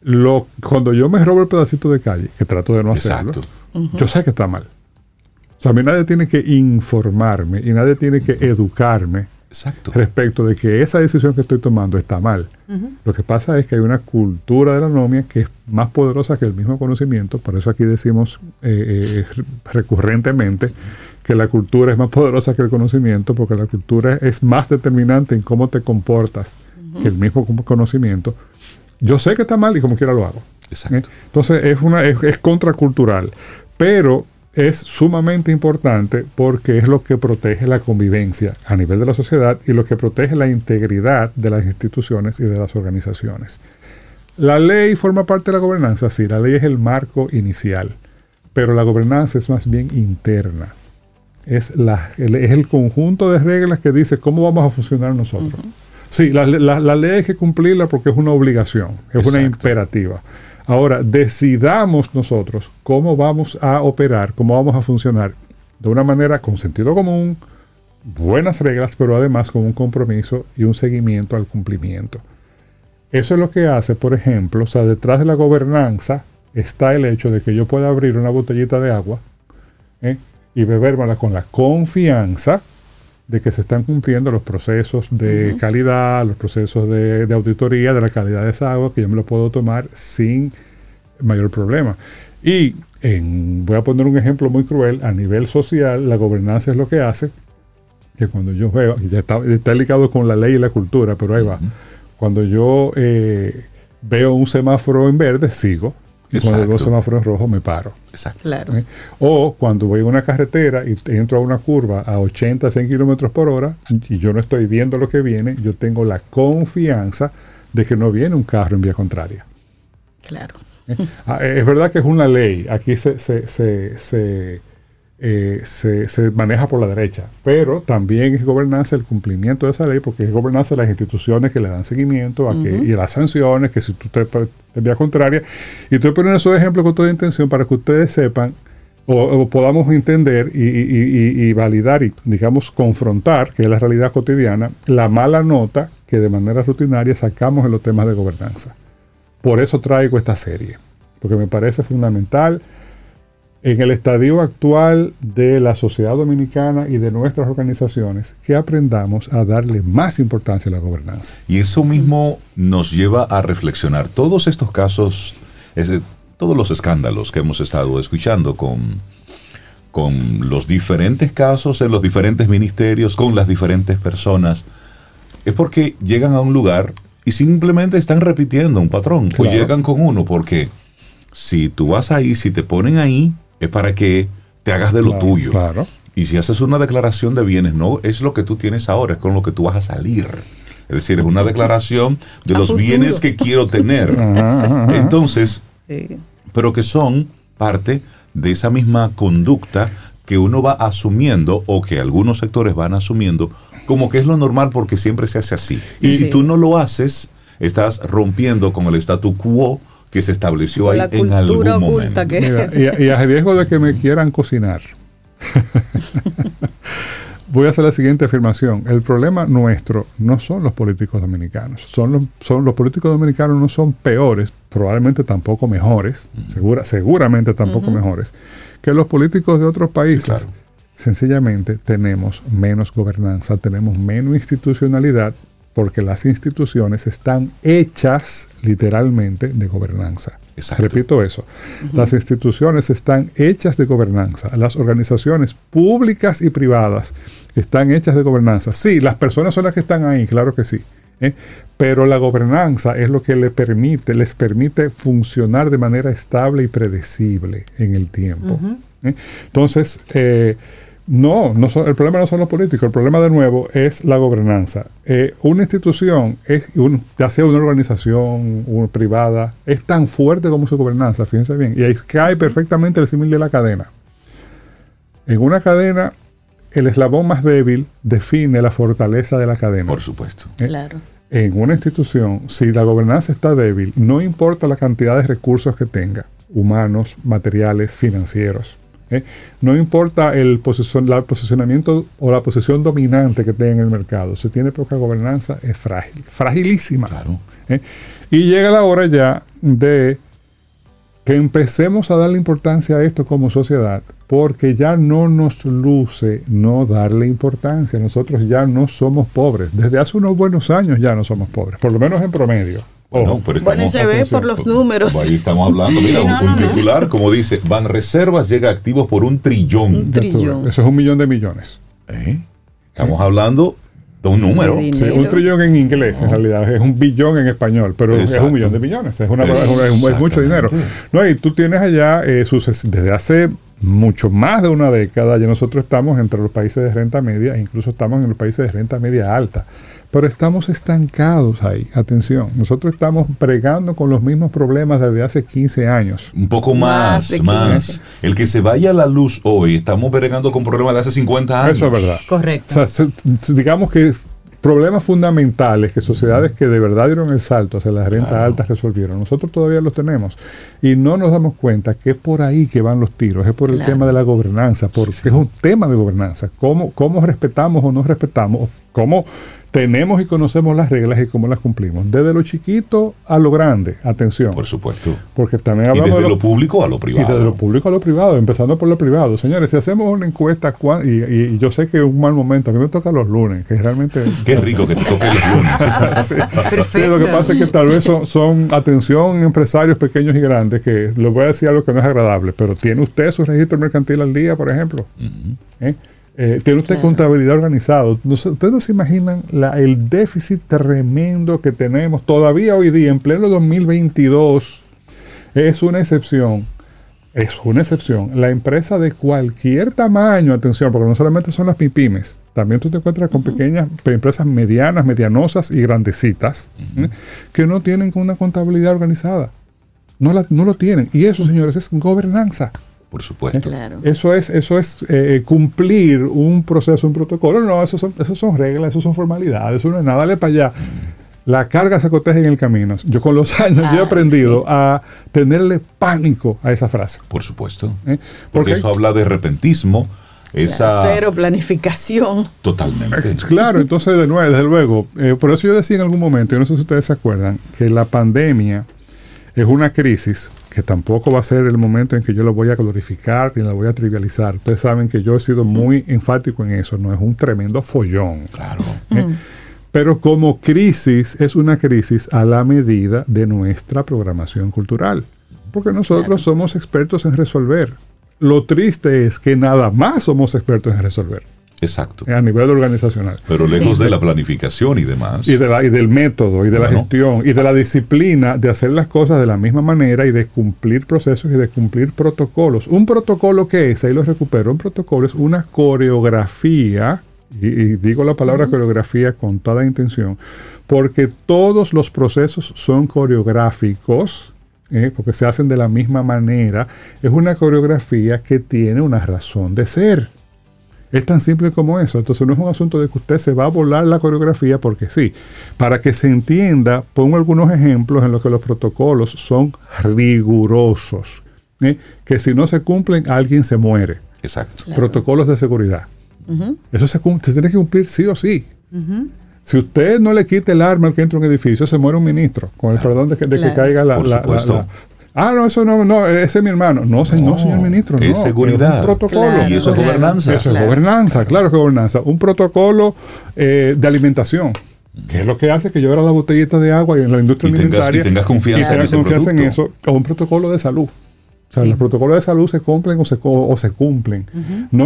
Lo, cuando yo me robo el pedacito de calle, que trato de no hacerlo, yo sé que está mal. O sea, a mí nadie tiene que informarme y nadie tiene que educarme Exacto. respecto de que esa decisión que estoy tomando está mal. Lo que pasa es que hay una cultura de la anomia que es más poderosa que el mismo conocimiento, por eso aquí decimos eh, eh, recurrentemente que la cultura es más poderosa que el conocimiento, porque la cultura es más determinante en cómo te comportas que el mismo conocimiento. Yo sé que está mal y como quiera lo hago. Exacto. ¿Eh? Entonces es, una, es contracultural, pero es sumamente importante porque es lo que protege la convivencia a nivel de la sociedad y lo que protege la integridad de las instituciones y de las organizaciones. La ley forma parte de la gobernanza, sí, la ley es el marco inicial, pero la gobernanza es más bien interna. Es, la, el, es el conjunto de reglas que dice cómo vamos a funcionar nosotros. Sí, la, la- la ley hay que cumplirla porque es una obligación, es una imperativa. Ahora, decidamos nosotros cómo vamos a operar, cómo vamos a funcionar de una manera con sentido común, buenas reglas, pero además con un compromiso y un seguimiento al cumplimiento. Eso es lo que hace, por ejemplo, o sea, detrás de la gobernanza está el hecho de que yo pueda abrir una botellita de agua ¿eh? y bebérmela con la confianza de que se están cumpliendo los procesos de calidad, los procesos de, de auditoría de la calidad de esa agua, que yo me lo puedo tomar sin mayor problema. Y en- voy a poner un ejemplo muy cruel, a nivel social, la gobernanza es lo que hace que cuando yo veo, y ya está, está ligado con la ley y la cultura, pero ahí va, cuando yo eh, veo un semáforo en verde, sigo, cuando veo semáforo en rojo, me paro. Exacto. Claro. ¿eh? O cuando voy en una carretera y entro a una curva a 80, 100 kilómetros por hora y yo no estoy viendo lo que viene, yo tengo la confianza de que no viene un carro en vía contraria. Claro. Ah, eh, es verdad que es una ley, aquí se, se, se, se, eh, se- se maneja por la derecha, pero también es gobernanza el cumplimiento de esa ley, porque es gobernanza las instituciones que le dan seguimiento a que, y las sanciones, que si tú te, te vía contraria. Y estoy poniendo esos ejemplos con toda intención para que ustedes sepan o, o podamos entender y, y- y- y validar y, digamos, confrontar, que es la realidad cotidiana, la mala nota que de manera rutinaria sacamos en los temas de gobernanza. Por eso traigo esta serie, porque me parece fundamental en el estadio actual de la sociedad dominicana y de nuestras organizaciones que aprendamos a darle más importancia a la gobernanza. Y eso mismo nos lleva a reflexionar. Todos estos casos, todos los escándalos que hemos estado escuchando con, con los diferentes casos en los diferentes ministerios, con las diferentes personas, es porque llegan a un lugar y simplemente están repitiendo un patrón. Claro. O llegan con uno, porque si tú vas ahí, si te ponen ahí, es para que te hagas de lo Claro, tuyo. Claro. Y si haces una declaración de bienes, no es lo que tú tienes ahora, es con lo que tú vas a salir. Es decir, es una declaración de A los futuro. bienes que quiero tener. Ajá, ajá, ajá. Entonces, Sí. pero que son parte de esa misma conducta que uno va asumiendo o que algunos sectores van asumiendo como que es lo normal porque siempre se hace así. Y Sí. si tú no lo haces, estás rompiendo con el statu quo que se estableció ahí en algún cultura momento. oculta que Mira, es. y, a- y a riesgo de que me quieran cocinar, voy a hacer la siguiente afirmación. El problema nuestro no son los políticos dominicanos. Son los, son, los políticos dominicanos no son peores, probablemente tampoco mejores, segura, seguramente tampoco mejores, que los políticos de otros países. claro. Sencillamente tenemos menos gobernanza, tenemos menos institucionalidad, porque las instituciones están hechas literalmente de gobernanza. Exacto. Repito eso. Las instituciones están hechas de gobernanza. Las organizaciones públicas y privadas están hechas de gobernanza. Sí, las personas son las que están ahí, claro que sí. ¿eh? Pero la gobernanza es lo que le permite, les permite funcionar de manera estable y predecible en el tiempo. ¿eh? Entonces, eh, no, no son- el problema no son los políticos, el problema de nuevo es la gobernanza. Eh, una institución, es un- ya sea una organización una privada, es tan fuerte como su gobernanza, fíjense bien, y ahí cae perfectamente el símil de la cadena. En una cadena, el eslabón más débil define la fortaleza de la cadena. Por supuesto. Claro. En una institución, si la gobernanza está débil, no importa la cantidad de recursos que tenga, humanos, materiales, financieros. ¿Eh? No importa el la posicionamiento o la posición dominante que tenga en el mercado. Si tiene poca gobernanza, es frágil, fragilísima. Claro. ¿eh? Y llega la hora ya de que empecemos a darle importancia a esto como sociedad, porque ya no nos luce no darle importancia. Nosotros ya no somos pobres. Desde hace unos buenos años ya no somos pobres, por lo menos en promedio. Bueno, pero Bueno, se ve por los números. Ahí estamos hablando. Mira, Sí, no, un, un no, no. titular, como dice, Van Reservas llega activos por un trillón. Un trillón. Eso es un millón de millones. ¿Eh? Estamos hablando de un número. De Sí, un trillón en inglés, en realidad, es un billón en español, pero es Exacto. un millón de millones, es, una, es, una- es es mucho dinero. No, y tú tienes allá, eh, suces- desde hace mucho más de una década, ya nosotros estamos entre los países de renta media, e incluso estamos en los países de renta media alta, pero estamos estancados ahí, atención, nosotros estamos bregando con los mismos problemas desde hace 15 años. Un poco Más más, de más. 15. El que se vaya a la luz hoy, estamos bregando con problemas de hace 50 años. Eso es verdad. Correcto. O sea, se- se- digamos que problemas fundamentales que sociedades que de verdad dieron el salto hacia las rentas altas resolvieron. Nosotros todavía los tenemos y no nos damos cuenta que es por ahí que van los tiros, es por el tema de la gobernanza, porque es un tema de gobernanza. ¿Cómo, cómo respetamos o no respetamos? ¿Cómo tenemos y conocemos las reglas y cómo las cumplimos. Desde lo chiquito a lo grande, atención. Por supuesto. Porque también hablamos y desde de lo, público a lo privado. Y desde lo público a lo privado, empezando por lo privado. Señores, si hacemos una encuesta, y, y, yo sé que es un mal momento, a mí me toca los lunes, que realmente... Qué rico que te toque los lunes. sí. lo que pasa es que tal vez son, son, atención, empresarios pequeños y grandes, que les voy a decir algo que no es agradable, pero ¿tiene usted su registro mercantil al día, por ejemplo? ¿Eh? Eh, tiene usted contabilidad organizada. Ustedes no se imaginan el déficit tremendo que tenemos todavía hoy día, en pleno 2022. Es una excepción. Es una excepción. La empresa de cualquier tamaño, atención, porque no solamente son las pymes, también tú te encuentras con pequeñas empresas medianas, medianosas y grandecitas ¿eh? que no tienen una contabilidad organizada. No, la, no lo tienen. Y eso, señores, es gobernanza por supuesto. Eso es, eso es eh, cumplir un proceso, un protocolo. No, eso son, eso son reglas, eso son formalidades, eso no es nada, dale para allá. La carga se coteja en el camino. Yo con los años yo he aprendido a tenerle pánico a esa frase. Por supuesto. ¿Eh? Porque, eso habla de repentismo. Esa... Cero planificación. Totalmente. Claro, entonces de nuevo, desde luego, eh, por eso yo decía en algún momento, yo no sé si ustedes se acuerdan, que la pandemia es una crisis que tampoco va a ser el momento en que yo lo voy a glorificar ni lo voy a trivializar. Ustedes saben que yo he sido muy enfático en eso, no es un tremendo follón. Claro. ¿Eh? Pero como crisis es una crisis a la medida de nuestra programación cultural, porque nosotros somos expertos en resolver. Lo triste es que nada más somos expertos en resolver. Exacto. A nivel organizacional. Pero lejos de la planificación y demás. Y, de la, y del método, y de la gestión, y de la disciplina de hacer las cosas de la misma manera y de cumplir procesos y de cumplir protocolos. Un protocolo que es, ahí lo recupero, un protocolo es una coreografía, y, digo la palabra coreografía con toda intención, porque todos los procesos son coreográficos. ¿eh? porque se hacen de la misma manera, es una coreografía que tiene una razón de ser. Es tan simple como eso. Entonces no es un asunto de que usted se va a volar la coreografía porque sí. Para que se entienda, pongo algunos ejemplos en los que los protocolos son rigurosos. ¿eh? Que si no se cumplen, alguien se muere. Exacto. Protocolos de seguridad. Eso se, tiene que cumplir sí o sí. Si usted no le quita el arma al que entra en un edificio, se muere un ministro, con el perdón de que, caiga la, Ah, no, eso no, no, ese es mi hermano. No, señor ministro. Es seguridad. un protocolo. y eso es gobernanza. Eso es gobernanza, claro que es gobernanza. Un protocolo eh, de alimentación. Que es lo que hace que yo abra la botellita de agua y en la industria alimentaria. y tengas confianza, en, confianza en eso. O un protocolo de salud. O sea, los protocolos de salud se cumplen o se, o se cumplen.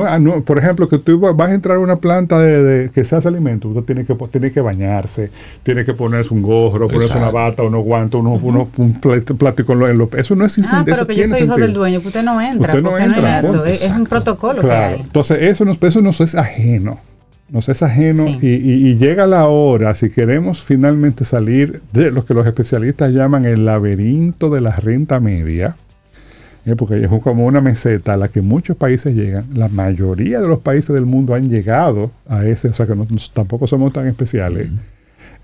Ah, no, por ejemplo, que tú vas a entrar a una planta de, que se hace alimento, usted tiene que, tiene que bañarse, tiene que ponerse un gorro, ponerse una bata, unos guantes, unos, un plástico en lo, Eso no es Ah, pero que yo soy hijo del dueño, usted no entra. Usted no entra. No es, eso, es, un protocolo que hay. Entonces, eso, no, eso nos es ajeno nos es ajeno y, y, llega la hora, si queremos finalmente salir de lo que los especialistas llaman el laberinto de la renta media, ¿eh? porque es como una meseta a la que muchos países llegan. La mayoría de los países del mundo han llegado a ese, o sea que tampoco somos tan especiales.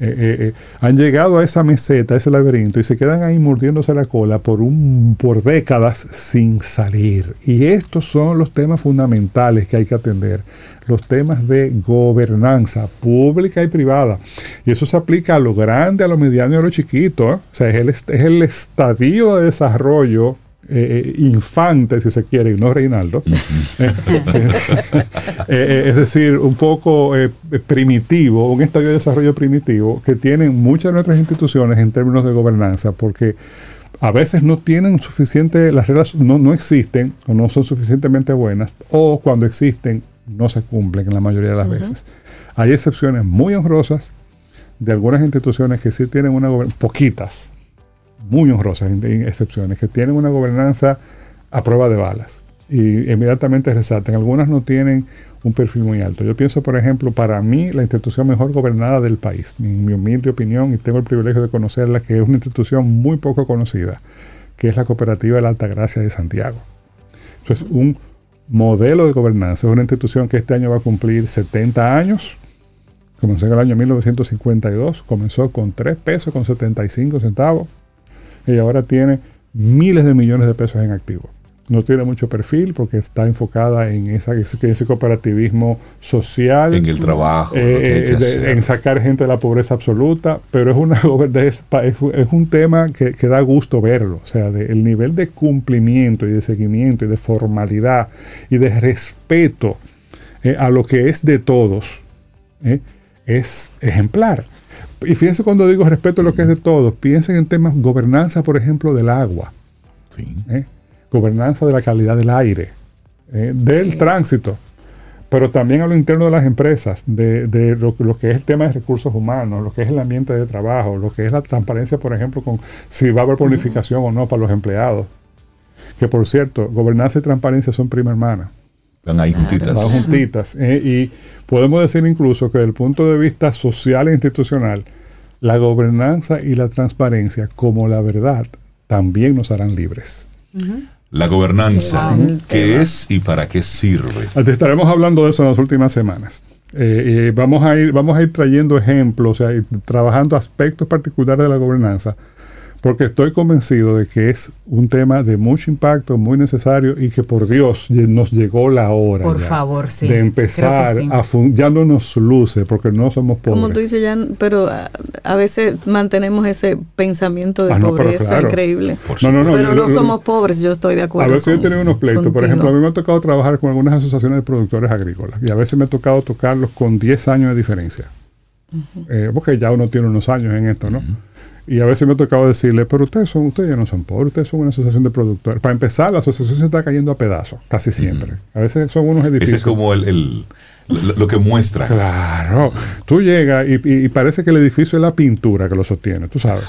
Eh, eh, han llegado a esa meseta, a ese laberinto, y se quedan ahí mordiéndose la cola por, un, por décadas sin salir. Y estos son los temas fundamentales que hay que atender, los temas de gobernanza pública y privada. Y eso se aplica a lo grande, a lo mediano y a lo chiquito. O sea, es el, es el estadio de desarrollo eh, infante, si se quiere, y no Reinaldo. Eh, es decir, un poco eh, primitivo, un estadio de desarrollo primitivo que tienen muchas de nuestras instituciones en términos de gobernanza, porque a veces no tienen suficiente, las reglas no, no existen o no son suficientemente buenas, o cuando existen no se cumplen en la mayoría de las veces. Hay excepciones muy honrosas de algunas instituciones que sí tienen una poquitas, muy honrosas, excepciones, que tienen una gobernanza a prueba de balas y inmediatamente resaltan. Algunas no tienen un perfil muy alto. Yo pienso, por ejemplo, para mí la institución mejor gobernada del país, en mi humilde opinión, y tengo el privilegio de conocerla, que es una institución muy poco conocida, que es la Cooperativa de la Altagracia de Santiago. Eso es un modelo de gobernanza, es una institución que este año va a cumplir 70 años Comenzó en el año 1952, comenzó con 3 pesos con 75 centavos y ahora tiene miles de millones de pesos en activos. No tiene mucho perfil porque está enfocada en esa, ese cooperativismo social. En el trabajo. Eh, de, en sacar gente de la pobreza absoluta, pero es, una, es, un tema que, que, da gusto verlo. O sea, de, el nivel de cumplimiento y de seguimiento y de formalidad y de respeto eh, a lo que es de todos eh, es ejemplar. Y fíjense cuando digo respeto a lo que es de todos, piensen en temas gobernanza, por ejemplo, del agua. Sí. ¿eh? gobernanza de la calidad del aire, eh, del tránsito, pero también a lo interno de las empresas, de, de lo, lo, que es el tema de recursos humanos, lo que es el ambiente de trabajo, lo que es la transparencia, por ejemplo, con si va a haber bonificación o no para los empleados. Que por cierto, gobernanza y transparencia son prima hermana. Están ahí juntitas. Están juntitas. Eh, y podemos decir incluso que desde el punto de vista social e institucional, la gobernanza y la transparencia, como la verdad, también nos harán libres. Uh -huh. La gobernanza, ¿qué es y para qué sirve? Te estaremos hablando de eso en las últimas semanas. Eh, eh, vamos, a ir, vamos a ir trayendo ejemplos, o sea, trabajando aspectos particulares de la gobernanza, porque estoy convencido de que es un tema de mucho impacto, muy necesario y que por Dios nos llegó la hora. Por ya favor, sí. De empezar sí. a ya no nos luce porque no somos pobres. Como tú dices, ya, pero a, a veces mantenemos ese pensamiento de Ah, no, pobreza claro. increíble. No, no, no, pero yo- no somos pobres, yo estoy de A acuerdo. veces yo he tenido unos pleitos. Por ejemplo, a mí me ha tocado trabajar con algunas asociaciones de productores agrícolas y a veces me ha tocado tocarlos con 10 años de diferencia. Eh, porque ya uno tiene unos años en esto, ¿no? Y a veces me ha tocado decirle, pero ustedes son, ustedes ya no son pobres, ustedes son una asociación de productores. Para empezar, la asociación se está cayendo a pedazos, casi siempre. A veces son unos edificios. Ese es como el, el- lo, lo que muestra. Claro. Tú llegas y, y- y parece que el edificio es la pintura que lo sostiene, tú sabes.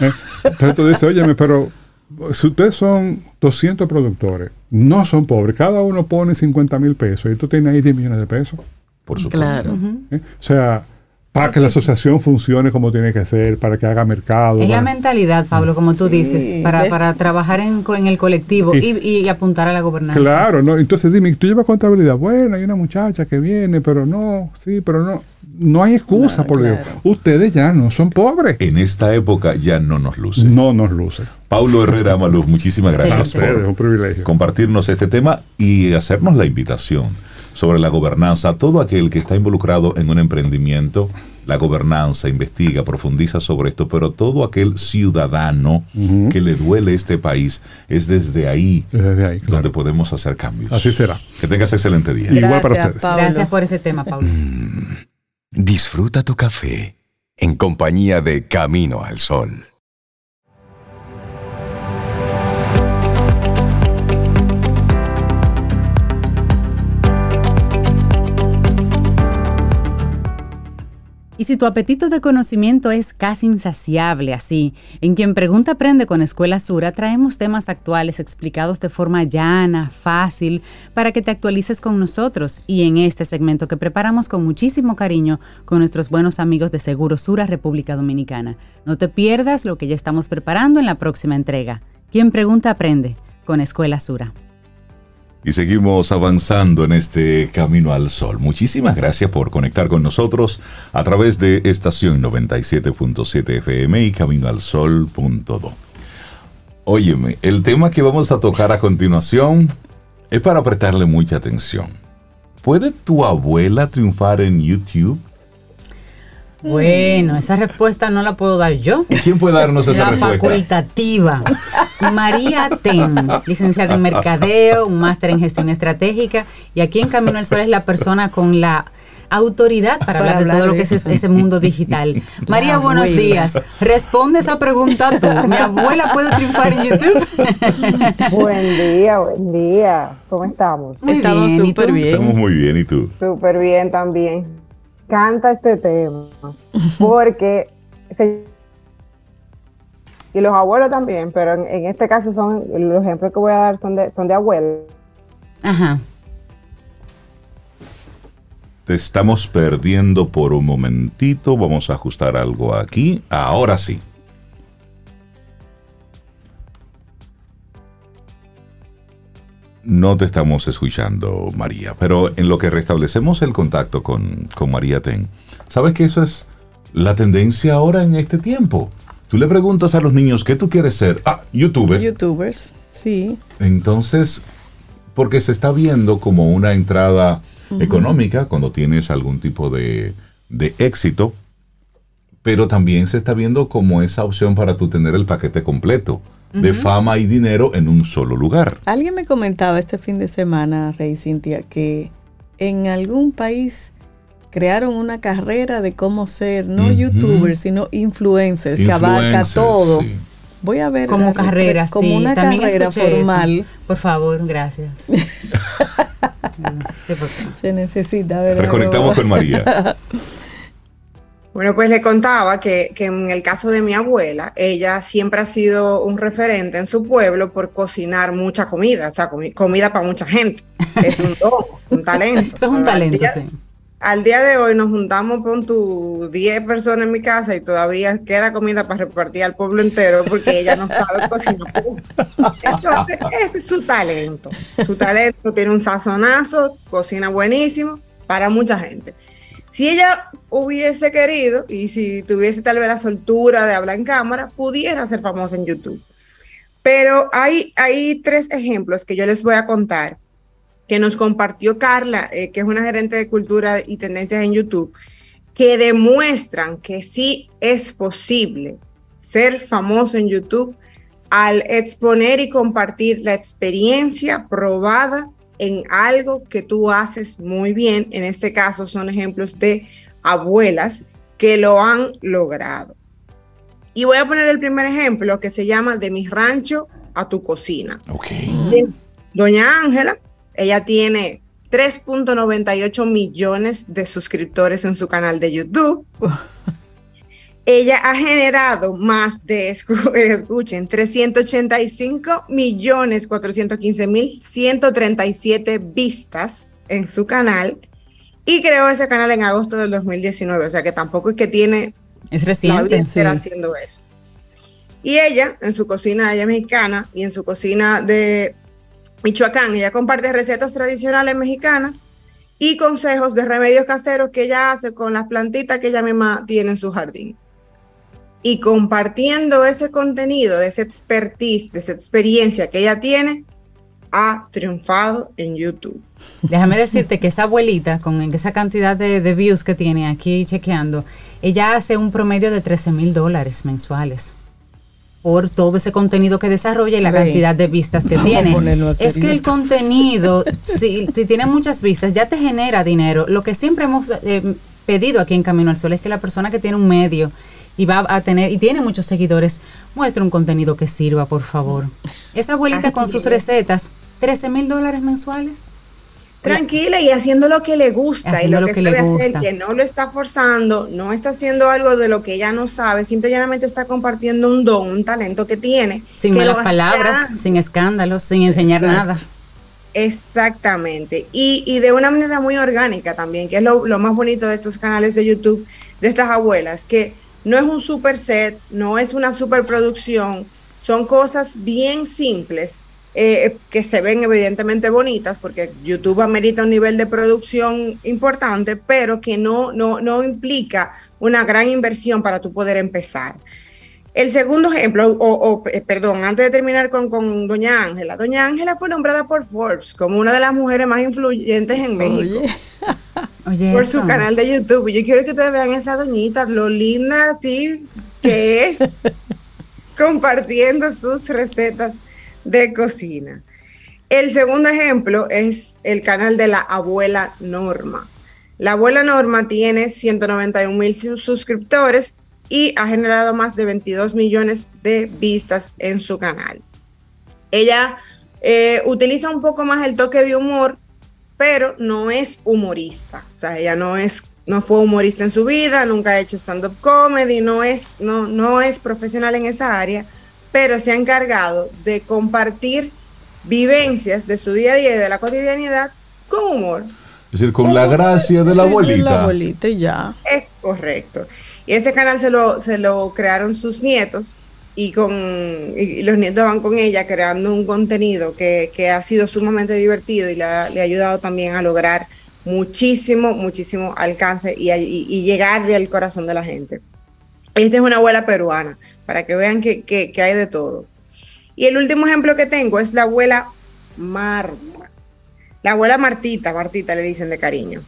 ¿Eh? Entonces tú dices, óyeme, pero si ustedes son 200 productores, no son pobres, cada uno pone 50 mil pesos y tú tienes ahí 10 millones de pesos. Por supuesto. Claro. ¿eh? O sea, para que la asociación funcione como tiene que ser, para que haga mercado. Es la mentalidad, Pablo, como tú Sí, dices, para, para trabajar en, en el colectivo y, Y- y apuntar a la gobernanza. Claro, ¿no? Entonces dime, tú llevas contabilidad. Bueno, hay una muchacha que viene, pero no, sí, pero no. No hay excusa, No, por Dios. claro. Ustedes ya no son pobres. En esta época ya no nos luce. No nos luce. Paulo Herrera Maluz, muchísimas gracias un por privilegio. compartirnos este tema y hacernos la invitación sobre la gobernanza. Todo aquel que está involucrado en un emprendimiento, la gobernanza, investiga, profundiza sobre esto, pero todo aquel ciudadano que le duele este país, es desde ahí Desde ahí, claro. donde podemos hacer cambios. Así será. Que tengas excelente día. Igual para ustedes. Pablo. Gracias por este tema, Pablo. Disfruta tu café en compañía de Camino al Sol. Y si tu apetito de conocimiento es casi insaciable, así, en quien pregunta aprende con Escuela Sura, traemos temas actuales explicados de forma llana, fácil, para que te actualices con nosotros y en este segmento que preparamos con muchísimo cariño con nuestros buenos amigos de Seguro Sura República Dominicana. No te pierdas lo que ya estamos preparando en la próxima entrega. Quien pregunta aprende con Escuela Sura. Y seguimos avanzando en este camino al sol. Muchísimas gracias por conectar con nosotros a través de estación 97.7 FM y camino al sol.do. Óyeme, el tema que vamos a tocar a continuación es para prestarle mucha atención. ¿Puede tu abuela triunfar en YouTube? Bueno, esa respuesta no la puedo dar yo. ¿Quién puede darnos esa La respuesta? facultativa. María Ten, licenciada en Mercadeo, un máster en Gestión Estratégica y aquí en Camino al Sol es la persona con la autoridad para, hablar, de todo lo que es ese mundo digital. María, La buenos abuela. días. Responde esa pregunta tú. ¿Mi abuela puede triunfar en YouTube? Buen día, buen día. ¿Cómo estamos? Muy Estamos bien, ¿y súper tú? bien. Estamos muy bien, ¿y tú? Súper bien también. Canta este tema. Porque. se- y los abuelos también, pero en, en este caso son. Los ejemplos que voy a dar son de, son de abuelos. Ajá. Te estamos perdiendo por un momentito. Vamos a ajustar algo aquí. Ahora sí. No te estamos escuchando, María, pero en lo que restablecemos el contacto con, con María Ten, ¿sabes que eso es la tendencia ahora en este tiempo? Tú le preguntas a los niños qué tú quieres ser. Ah, youtuber. Youtubers, sí. Entonces, porque se está viendo como una entrada económica cuando tienes algún tipo de, de éxito, pero también se está viendo como esa opción para tú tener el paquete completo de fama y dinero en un solo lugar. Alguien me comentaba este fin de semana, Rey Cintia, que en algún país crearon una carrera de cómo ser no youtubers, sino influencers, que abarca todo. sí. Voy a ver Como carrera, como sí. una También carrera eso. formal. Por favor, gracias. Se necesita ver. Reconectamos con María. Bueno, pues le contaba que, que en el caso de mi abuela, ella siempre ha sido un referente en su pueblo por cocinar mucha comida, o sea, comi- comida para mucha gente. Es un don, un talento. Eso es un Al talento, día- sí. Al día de hoy nos juntamos con tu 10 personas en mi casa y todavía queda comida para repartir al pueblo entero porque ella no sabe cocinar. Entonces, ese es su talento. Su talento tiene un sazonazo, cocina buenísimo para mucha gente. Si ella hubiese querido y si tuviese tal vez la soltura de hablar en cámara, pudiera ser famosa en YouTube. Pero hay, tres ejemplos que yo les voy a contar que nos compartió Carla, eh, que es una gerente de cultura y tendencias en YouTube, que demuestran que sí es posible ser famoso en YouTube al exponer y compartir la experiencia probada en algo que tú haces muy bien. En este caso son ejemplos de abuelas que lo han logrado. Y voy a poner el primer ejemplo que se llama De mi rancho a tu cocina. Ok. Es Doña Ángela, ella tiene 3.98 millones de suscriptores en su canal de YouTube. Ella ha generado más de, escu- escuchen, 385 millones 415 mil 137 vistas en su canal y creó ese canal en agosto del 2019, o sea que tampoco es que tiene Es reciente. sí. haciendo eso. Y ella, en su cocina, ella es mexicana, y en su cocina de Michoacán, ella comparte recetas tradicionales mexicanas y consejos de remedios caseros que ella hace con las plantitas que ella misma tiene en su jardín. Y compartiendo ese contenido, de esa expertise, de esa experiencia que ella tiene, ha triunfado en YouTube. Déjame decirte que esa abuelita, con esa cantidad de, de views que tiene aquí chequeando, ella hace un promedio de 13 mil dólares mensuales por todo ese contenido que desarrolla y la cantidad de vistas que vamos tiene. Es que el contenido, si, si tiene muchas vistas, ya te genera dinero. Lo que siempre hemos eh, pedido aquí en Camino al Sol es que la persona que tiene un medio y va a tener y tiene muchos seguidores, muestre un contenido que sirva, por favor. Esa abuelita Así con sus recetas, 13 mil dólares mensuales. Tranquila y haciendo lo que le gusta y lo lo que, le sabe hacer, gusta. que no lo está forzando, no está haciendo algo de lo que ella no sabe, simple y llanamente está compartiendo un don, un talento que tiene. Sin que malas lo palabras, sin escándalos, sin enseñar Exacto. nada. Exactamente. Y, y de una manera muy orgánica también, que es lo, lo más bonito de estos canales de YouTube, de estas abuelas, que no es un super set, no es una superproducción, son cosas bien simples eh, que se ven evidentemente bonitas, porque YouTube amerita un nivel de producción importante, pero que no, no, no implica una gran inversión para tú poder empezar. El segundo ejemplo, o, o, eh, perdón, antes de terminar con, con Doña Ángela, Doña Ángela fue nombrada por Forbes como una de las mujeres más influyentes en México Oye, Oye, por eso. su canal de YouTube. Y yo quiero que ustedes vean esa doñita, lo linda así que es compartiendo sus recetas de cocina. El segundo ejemplo es el canal de la abuela Norma. La abuela Norma tiene 191 mil suscriptores y ha generado más de 22 millones de vistas en su canal. Ella eh, utiliza un poco más el toque de humor, pero no es humorista. O sea, ella no es, no fue humorista en su vida, nunca ha hecho stand-up comedy, no es, no, no es profesional en esa área, pero se ha encargado de compartir vivencias de su día a día y de la cotidianidad con humor. Es decir, con la gracia de la sí, abuelita. la abuelita y ya. Es correcto. Y ese canal se lo, se lo crearon sus nietos y, con, y los nietos van con ella creando un contenido que, que ha sido sumamente divertido y le ha, ayudado también a lograr muchísimo, muchísimo alcance y, y, y, llegarle al corazón de la gente. Esta es una abuela peruana, para que vean que, que, que hay de todo. Y el último ejemplo que tengo es la abuela Marta. La abuela Martita, Martita le dicen de cariño.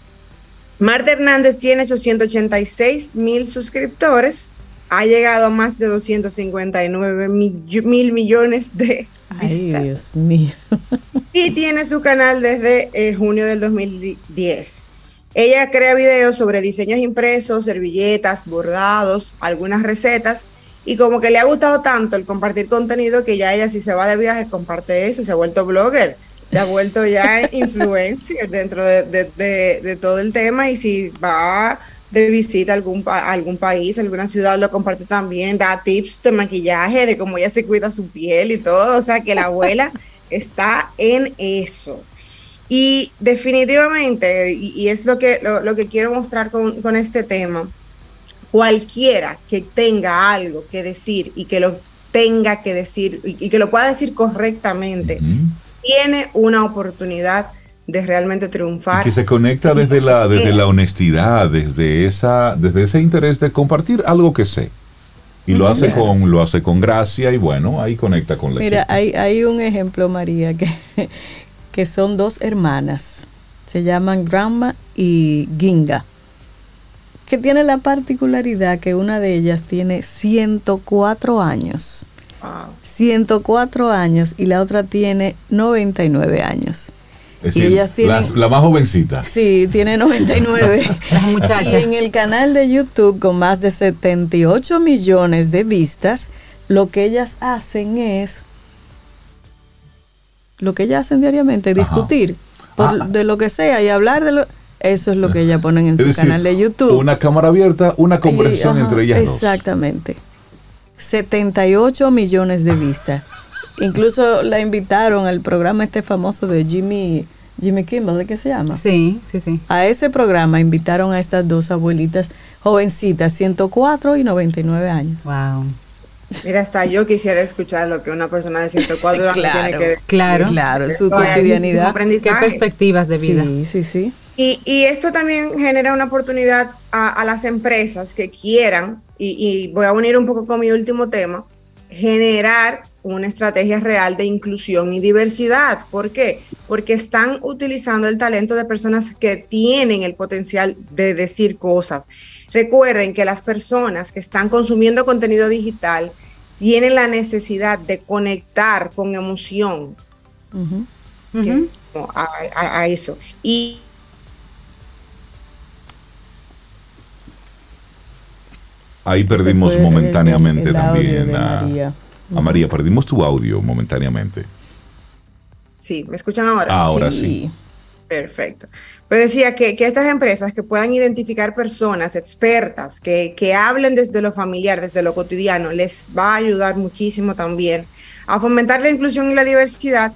Marta Hernández tiene 886 mil suscriptores, ha llegado a más de 259 mil, mil millones de Ay, Dios mío. y tiene su canal desde eh, junio del 2010. Ella crea videos sobre diseños impresos, servilletas, bordados, algunas recetas y como que le ha gustado tanto el compartir contenido que ya ella si se va de viaje comparte eso, se ha vuelto blogger, se ha vuelto ya influencer dentro de, de, de, de todo el tema y si va de visita a algún, a algún país, alguna ciudad, lo comparte también, da tips de maquillaje, de cómo ella se cuida su piel y todo, o sea que la abuela está en eso. Y definitivamente, y, y es lo que, lo, lo, que quiero mostrar con, con este tema, cualquiera que tenga algo que decir y que lo tenga que decir y, y que lo pueda decir correctamente, uh -huh. Tiene una oportunidad de realmente triunfar. Y que se conecta desde la, desde la honestidad, desde, esa, desde ese interés de compartir algo que sé. Y lo hace, con, lo hace con gracia y bueno, ahí conecta con la Mira, hay, hay, un ejemplo, María, que, que son dos hermanas. Se llaman Grandma y Ginga. Que tiene la particularidad que una de ellas tiene 104 años. Wow. 104 años y la otra tiene 99 años. Es decir, y ellas tienen, las, la más jovencita. Sí, tiene 99. Las muchachas. Y en el canal de YouTube, con más de 78 millones de vistas, lo que ellas hacen es. Lo que ellas hacen diariamente, discutir por, ah. de lo que sea y hablar de lo. Eso es lo que ellas ponen en su decir, canal de YouTube. Una cámara abierta, una conversación y, entre ellas Exactamente. 78 millones de vistas. Incluso la invitaron al programa este famoso de Jimmy, Jimmy Kimmel, ¿de qué se llama? Sí, sí, sí. A ese programa invitaron a estas dos abuelitas jovencitas, 104 y 99 años. Wow. Mira, hasta yo quisiera escuchar lo que una persona de 104 claro, tiene que decir. Claro, claro, su cotidianidad. ¿Qué perspectivas de vida? Sí, sí, sí. Y, y esto también genera una oportunidad a, a las empresas que quieran, y, y voy a unir un poco con mi último tema, generar una estrategia real de inclusión y diversidad. ¿Por qué? Porque están utilizando el talento de personas que tienen el potencial de decir cosas. Recuerden que las personas que están consumiendo contenido digital tienen la necesidad de conectar con emoción uh -huh. ¿sí? a, a, a, eso. Y Ahí perdimos momentáneamente el, el también a María. a María. Perdimos tu audio momentáneamente. Sí, ¿me escuchan ahora? Ahora sí. sí. Perfecto. Pues decía que, que, estas empresas que puedan identificar personas expertas, que, que hablen desde lo familiar, desde lo cotidiano, les va a ayudar muchísimo también a fomentar la inclusión y la diversidad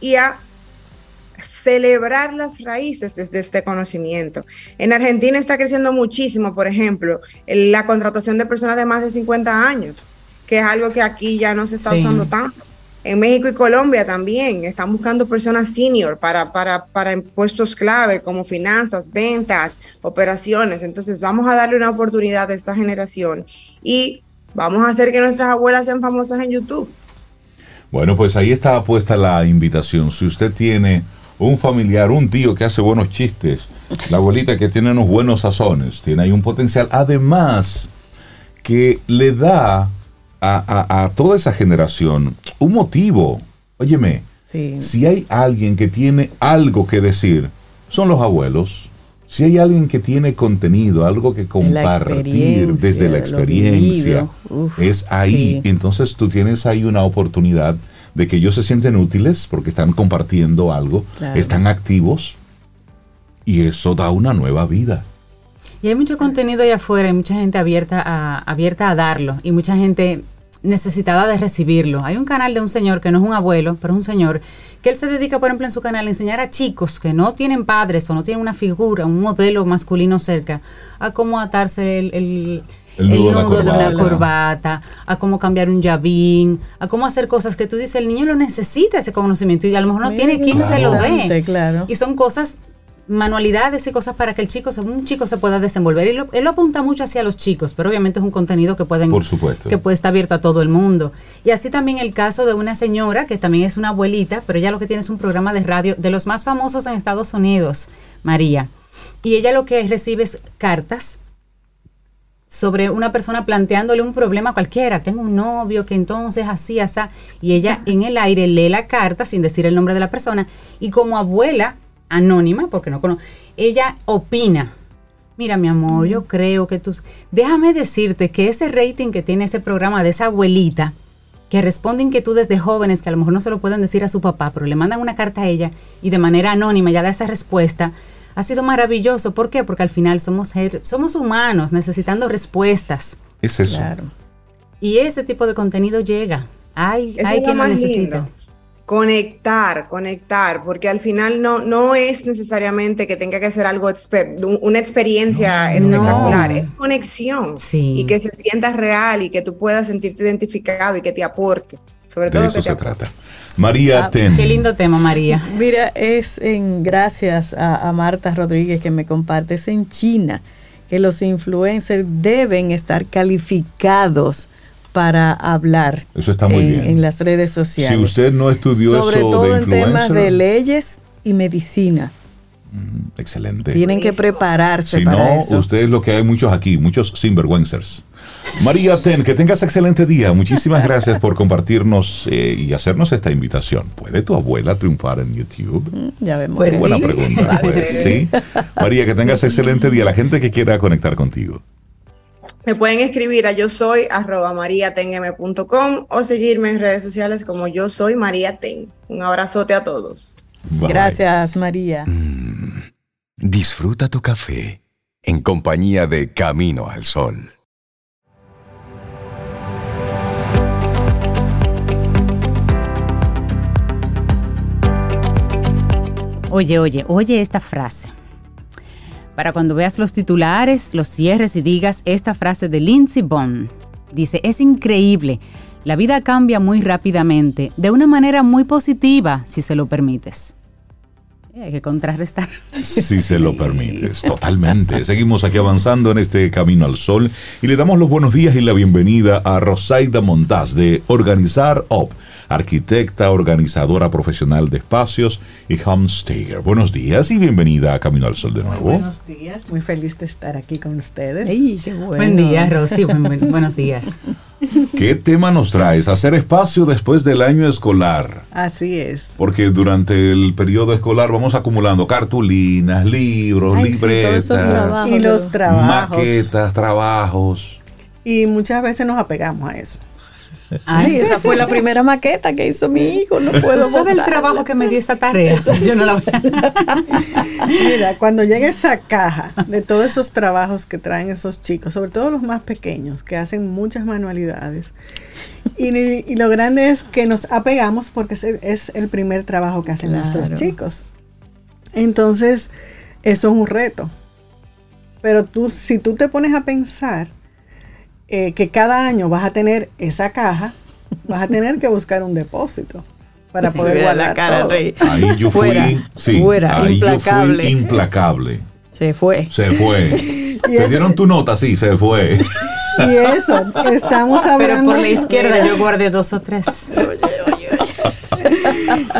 y a celebrar las raíces desde este conocimiento. En Argentina está creciendo muchísimo, por ejemplo, la contratación de personas de más de 50 años, que es algo que aquí ya no se está sí. usando tanto. En México y Colombia también están buscando personas senior para, para, para puestos clave como finanzas, ventas, operaciones. Entonces vamos a darle una oportunidad a esta generación y vamos a hacer que nuestras abuelas sean famosas en YouTube. Bueno, pues ahí está puesta la invitación. Si usted tiene un familiar, un tío que hace buenos chistes, la abuelita que tiene unos buenos sazones, tiene ahí un potencial, además que le da a, a, a toda esa generación un motivo. Óyeme, sí. si hay alguien que tiene algo que decir, son los abuelos. Si hay alguien que tiene contenido, algo que compartir la desde la experiencia, es ahí. Sí. Entonces tú tienes ahí una oportunidad de que ellos se sienten útiles porque están compartiendo algo, claro. están activos y eso da una nueva vida. Y hay mucho contenido allá afuera, hay mucha gente abierta a, abierta a darlo y mucha gente necesitada de recibirlo. Hay un canal de un señor que no es un abuelo, pero es un señor que él se dedica, por ejemplo, en su canal a enseñar a chicos que no tienen padres o no tienen una figura, un modelo masculino cerca, a cómo atarse el, el, El el nudo de la nudo de una corbata. a cómo cambiar un llavín, a cómo hacer cosas que tú dices, el niño lo necesita ese conocimiento y a lo mejor no Mira tiene quien se lo dé. claro. Y son cosas, manualidades y cosas para que el chico, se- un chico se pueda desenvolver. Y lo- él lo apunta mucho hacia los chicos, pero obviamente es un contenido que pueden Por supuesto. que puede estar abierto a todo el mundo. Y así también el caso de una señora que también es una abuelita, pero ella lo que tiene es un programa de radio de los más famosos en Estados Unidos, María. Y ella lo que recibe es cartas sobre una persona planteándole un problema cualquiera. Tengo un novio que entonces así, así. Y ella en el aire lee la carta sin decir el nombre de la persona. Y como abuela anónima, porque no conozco, ella opina. Mira, mi amor, yo creo que tú... Déjame decirte que ese rating que tiene ese programa de esa abuelita, que responde inquietudes de jóvenes que a lo mejor no se lo pueden decir a su papá, pero le mandan una carta a ella y de manera anónima ya da esa respuesta, ha sido maravilloso. ¿Por qué? Porque al final somos, somos humanos necesitando respuestas. Es eso. Claro. Y ese tipo de contenido llega. Hay, Eso hay es quien lo más necesita. lindo. Conectar, conectar, porque al final no, no es necesariamente que tenga que ser algo, exper- un- una experiencia No. espectacular, No. es conexión Sí. y que se sienta real y que tú puedas sentirte identificado y que te aporte, sobre De todo eso que te se aporte. trata. María Ah, Ten. Qué lindo tema, María. Mira, es en gracias a, a Marta Rodríguez que me comparte, es en China que los influencers deben estar calificados para hablar Eso está muy en, bien. en las redes sociales. Si usted no estudió Sobre eso todo de en temas de leyes y medicina. mm, excelente. Tienen que prepararse Si para no, eso. usted es lo que hay muchos aquí, muchos sinvergüenzers. María Ten, que tengas excelente día. Muchísimas gracias por compartirnos eh, y hacernos esta invitación. ¿Puede tu abuela triunfar en YouTube? Mm, Ya vemos. Pues Buena sí. pregunta. Pues sí. María, que tengas excelente día. La gente que quiera conectar contigo. Me pueden escribir a yo soy arroba mariatengm.com o seguirme en redes sociales como yo soy María Ten. Un abrazote a todos. Bye. Gracias, María. Disfruta tu café en compañía de Camino al Sol. Oye, oye, oye esta frase. Para cuando veas los titulares, los cierres y digas esta frase de Lindsey Vonn. Dice, es increíble. La vida cambia muy rápidamente, de una manera muy positiva, si se lo permites. Hay que contrarrestar. Si se lo permites, totalmente. Seguimos aquí avanzando en este camino al sol y le damos los buenos días y la bienvenida a Rosaida Montaz de Organizar Up, arquitecta, organizadora profesional de espacios y homestayer. Buenos días y bienvenida a Camino al Sol de nuevo. Buenos días, muy feliz de estar aquí con ustedes. Ey, qué bueno. Buen día, Rosy. Buen- buen- buenos días. ¿Qué tema nos traes? Hacer espacio después del año escolar. Así es. Porque durante el periodo escolar vamos acumulando cartulinas, libros, Ay, sí, todos esos libretas, trabajos. Y los trabajos. maquetas, trabajos. Y muchas veces nos apegamos a eso. Ay, esa fue la primera maqueta que hizo mi hijo. No puedo ¿Tú sabes el trabajo que me dio esa tarea? Yo no la voy a... Mira, cuando llega esa caja de todos esos trabajos que traen esos chicos, sobre todo los más pequeños, que hacen muchas manualidades, y, y lo grande es que nos apegamos porque es el, es el primer trabajo que hacen Claro. nuestros chicos. Entonces, eso es un reto. Pero tú, si tú te pones a pensar eh, que cada año vas a tener esa caja, vas a tener que buscar un depósito para Sí, poder vea la guardar cara, todo. Rey. Ahí yo Fuera, fui, sí, fuera, ahí implacable. yo fui implacable. Se fue. Se fue. Y Te dieron tu nota, sí, se fue. Y eso, estamos hablando. Pero por la izquierda yo guardé dos o tres.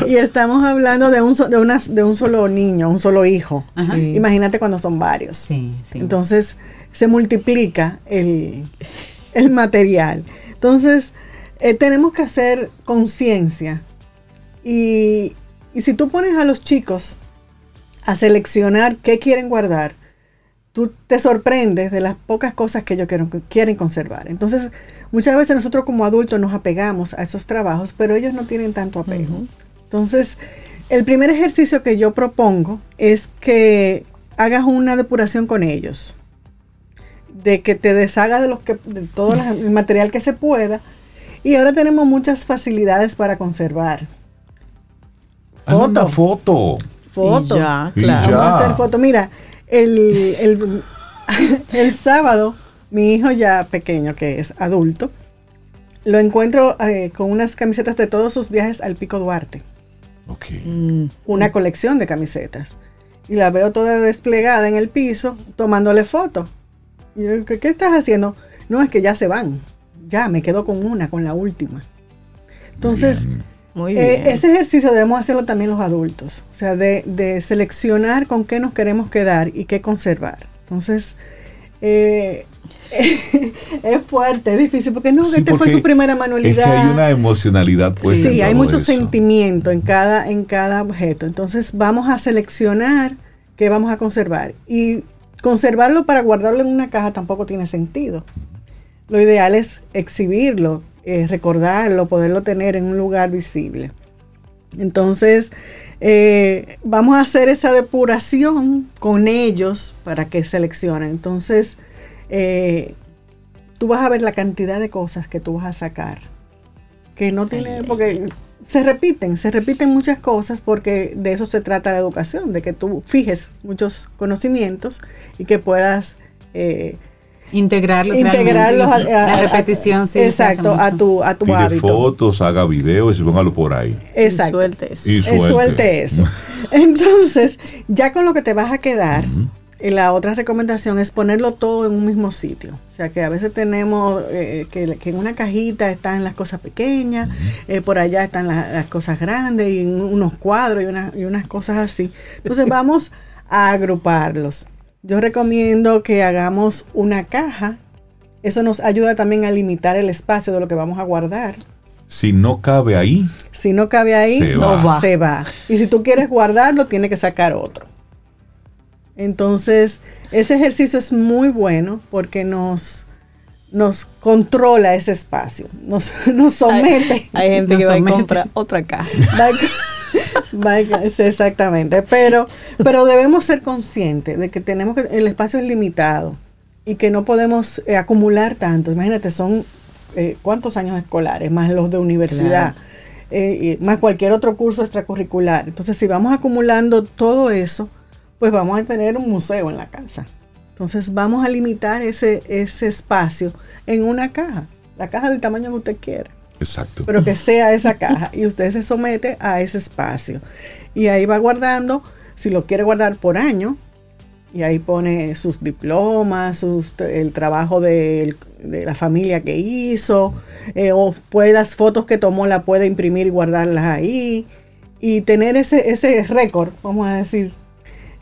Y estamos hablando de un, so- de, una- de un solo niño, un solo hijo. Sí. Imagínate cuando son varios. Sí, sí. Entonces se multiplica el, el material. Entonces eh, tenemos que hacer conciencia. Y, y si tú pones a los chicos a seleccionar qué quieren guardar, tú te sorprendes de las pocas cosas que ellos quieren, quieren conservar. Entonces, muchas veces nosotros como adultos nos apegamos a esos trabajos, pero ellos no tienen tanto apego. Entonces, el primer ejercicio que yo propongo es que hagas una depuración con ellos, de que te deshagas de, los que, de todo la- el material que se pueda Y ahora tenemos muchas facilidades para conservar. Una foto. Foto. Y ya, Y claro. ya. Vamos a hacer foto. Mira, el, el, el sábado, mi hijo ya pequeño, que es adulto, lo encuentro eh, con unas camisetas de todos sus viajes al Pico Duarte. Ok. Mm, Una colección de camisetas. Y la veo toda desplegada en el piso, tomándole fotos. Y yo, ¿qué, qué estás haciendo? No, es que ya se van. Ya, me quedo con una, con la última. Entonces, Bien. Muy eh, ese ejercicio debemos hacerlo también los adultos, o sea, de, de seleccionar con qué nos queremos quedar y qué conservar. Entonces, eh, es fuerte, es difícil, porque no, Sí, este fue su primera Es manualidad. que hay una emocionalidad pues sí, en hay mucho eso. sentimiento en cada, en cada objeto. Entonces, vamos a seleccionar qué vamos a conservar. Y conservarlo para guardarlo en una caja tampoco tiene sentido. Lo ideal es exhibirlo, eh, recordarlo, poderlo tener en un lugar visible. Entonces, eh, vamos a hacer esa depuración con ellos para que seleccionen. Entonces, eh, tú vas a ver la cantidad de cosas que tú vas a sacar. Que no tiene, porque se repiten, se repiten muchas cosas porque de eso se trata la educación, de que tú fijes muchos conocimientos y que puedas eh, Integrarlos, integrarlos realmente, a, la a- a- repetición sí exacto a tu a tu Tire hábito fotos, haga videos y póngalo por ahí. exacto Suelte eso. Y suelte. suelte eso entonces ya con lo que te vas a quedar la otra recomendación es ponerlo todo en un mismo sitio o sea que a veces tenemos eh, que, que en una cajita están las cosas pequeñas eh, por allá están la- las cosas grandes y unos cuadros y, una- y unas cosas así entonces vamos a agruparlos yo recomiendo que hagamos una caja eso nos ayuda también a limitar el espacio de lo que vamos a guardar. Si no cabe ahí, Si no cabe ahí, Se no va. se va. Y si tú quieres guardarlo, tienes que sacar otro. Entonces, ese ejercicio es muy bueno porque nos, nos controla ese espacio, nos, nos somete. Hay, hay gente Nos que va y somete. compra otra caja. Y- y- exactamente. Pero, pero debemos ser conscientes de que tenemos que, el espacio es limitado y que no podemos eh, acumular tanto. Imagínate, son eh, cuántos años escolares, más los de universidad, eh, y más cualquier otro curso extracurricular. Entonces, si vamos acumulando todo eso, pues vamos a tener un museo en la casa. Entonces, vamos a limitar ese, ese espacio en una caja, la caja del tamaño que usted quiera. Exacto. pero que sea esa caja. Y usted se somete a ese espacio. Y ahí va guardando si lo quiere guardar por año y ahí pone sus diplomas sus, el trabajo de, de la familia que hizo eh, o puede las fotos que tomó la puede imprimir y guardarlas ahí. Y tener ese ese récord vamos a decir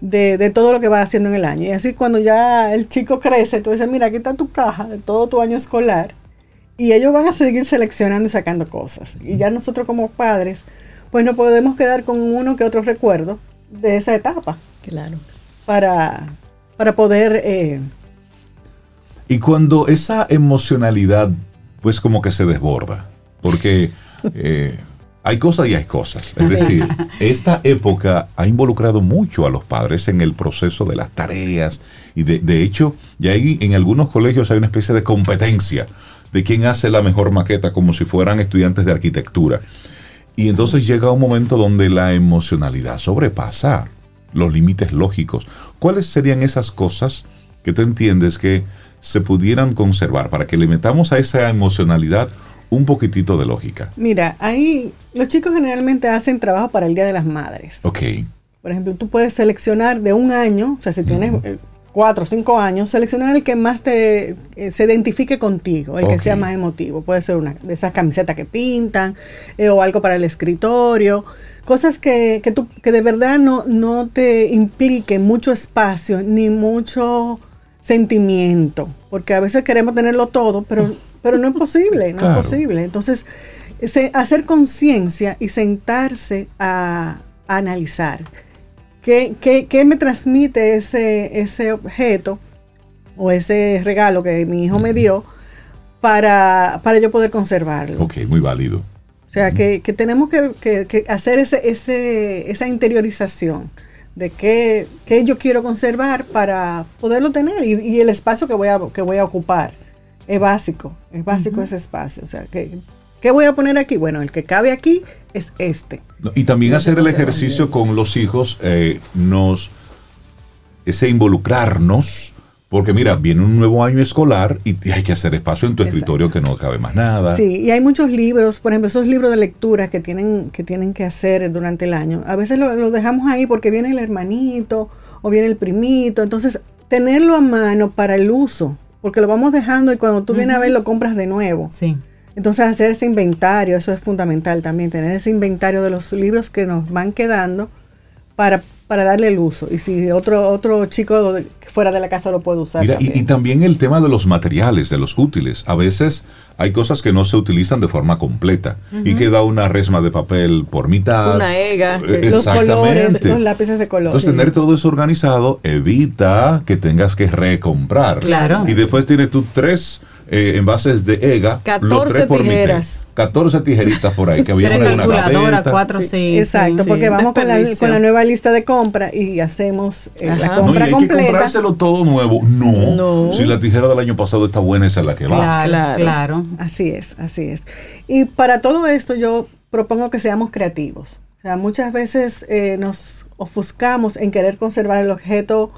de, de todo lo que va haciendo en el año y así cuando ya el chico crece tú dices mira aquí está tu caja de todo tu año escolar y ellos van a seguir seleccionando y sacando cosas. Y ya nosotros como padres, pues no podemos quedar con uno que otro recuerdo de esa etapa Claro. para, para poder... eh, Y cuando esa emocionalidad, pues como que se desborda, porque eh, hay cosas y hay cosas. Es decir, esta época ha involucrado mucho a los padres en el proceso de las tareas y de, de hecho, ya hay, en algunos colegios hay una especie de competencia de quién hace la mejor maqueta como si fueran estudiantes de arquitectura. Y entonces llega un momento donde la emocionalidad sobrepasa los límites lógicos. ¿Cuáles serían esas cosas que tú entiendes que se pudieran conservar para que le metamos a esa emocionalidad un poquitito de lógica? mira, ahí los chicos generalmente hacen trabajo para el Día de las Madres. Ok, Por ejemplo, tú puedes seleccionar de un año, o sea, si tienes eh, cuatro o cinco años, seleccionar el que más te eh, se identifique contigo, el que sea más emotivo. Puede ser una de esas camisetas que pintan eh, o algo para el escritorio. Cosas que, que, tú, que de verdad no, no te impliquen mucho espacio ni mucho sentimiento. Porque a veces queremos tenerlo todo, pero, pero no es posible, no Claro. es posible. Entonces, se- hacer conciencia y sentarse a, a analizar. ¿Qué, qué, qué me transmite ese, ese objeto o ese regalo que mi hijo me dio para, para yo poder conservarlo? ok, muy válido. O sea, que, que tenemos que, que- que hacer ese, ese, esa interiorización de qué, qué yo quiero conservar para poderlo tener y, y el espacio que voy, a, que voy a ocupar. Es básico, es básico ese espacio. O sea, que ¿Qué voy a poner aquí? Bueno, el que cabe aquí es este. No, Y también hacer el ejercicio con los hijos eh, nos ese involucrarnos porque mira, viene un nuevo año escolar y hay que hacer espacio en tu Exacto. escritorio que no cabe más nada. Sí, y hay muchos libros, por ejemplo, esos libros de lectura que tienen que, tienen que hacer durante el año. A veces lo, lo dejamos ahí porque viene el hermanito o viene el primito. Entonces, tenerlo a mano para el uso, porque lo vamos dejando y cuando tú vienes a ver lo compras de nuevo. Sí. Entonces, hacer ese inventario, eso es fundamental también, tener ese inventario de los libros que nos van quedando para, para darle el uso. Y si otro, otro chico de- fuera de la casa lo puede usar. Mira, y, y también. el tema de los materiales, de los útiles. A veces hay cosas que no se utilizan de forma completa y queda una resma de papel por mitad. Una ega. Eh, los colores, Exactamente. los lápices de color. Entonces, tener todo eso organizado evita que tengas que recomprar. Claro. Y después tienes tú tres eh, envases de EGA. los 14 tres por mitad. tijeras. 14 tijeritas por ahí que había en una gaveta. cuatro, sí. Exacto, sí. porque vamos con la, con la nueva lista de compra y hacemos eh, la Ajá. No, y compra hay que completa. comprárselo todo nuevo. No. No. Si la tijera del año pasado está buena, esa es la que va. Claro, Claro. claro. Así es, así es. Y para todo esto yo propongo que seamos creativos. O sea, muchas veces eh, nos ofuscamos en querer conservar el objeto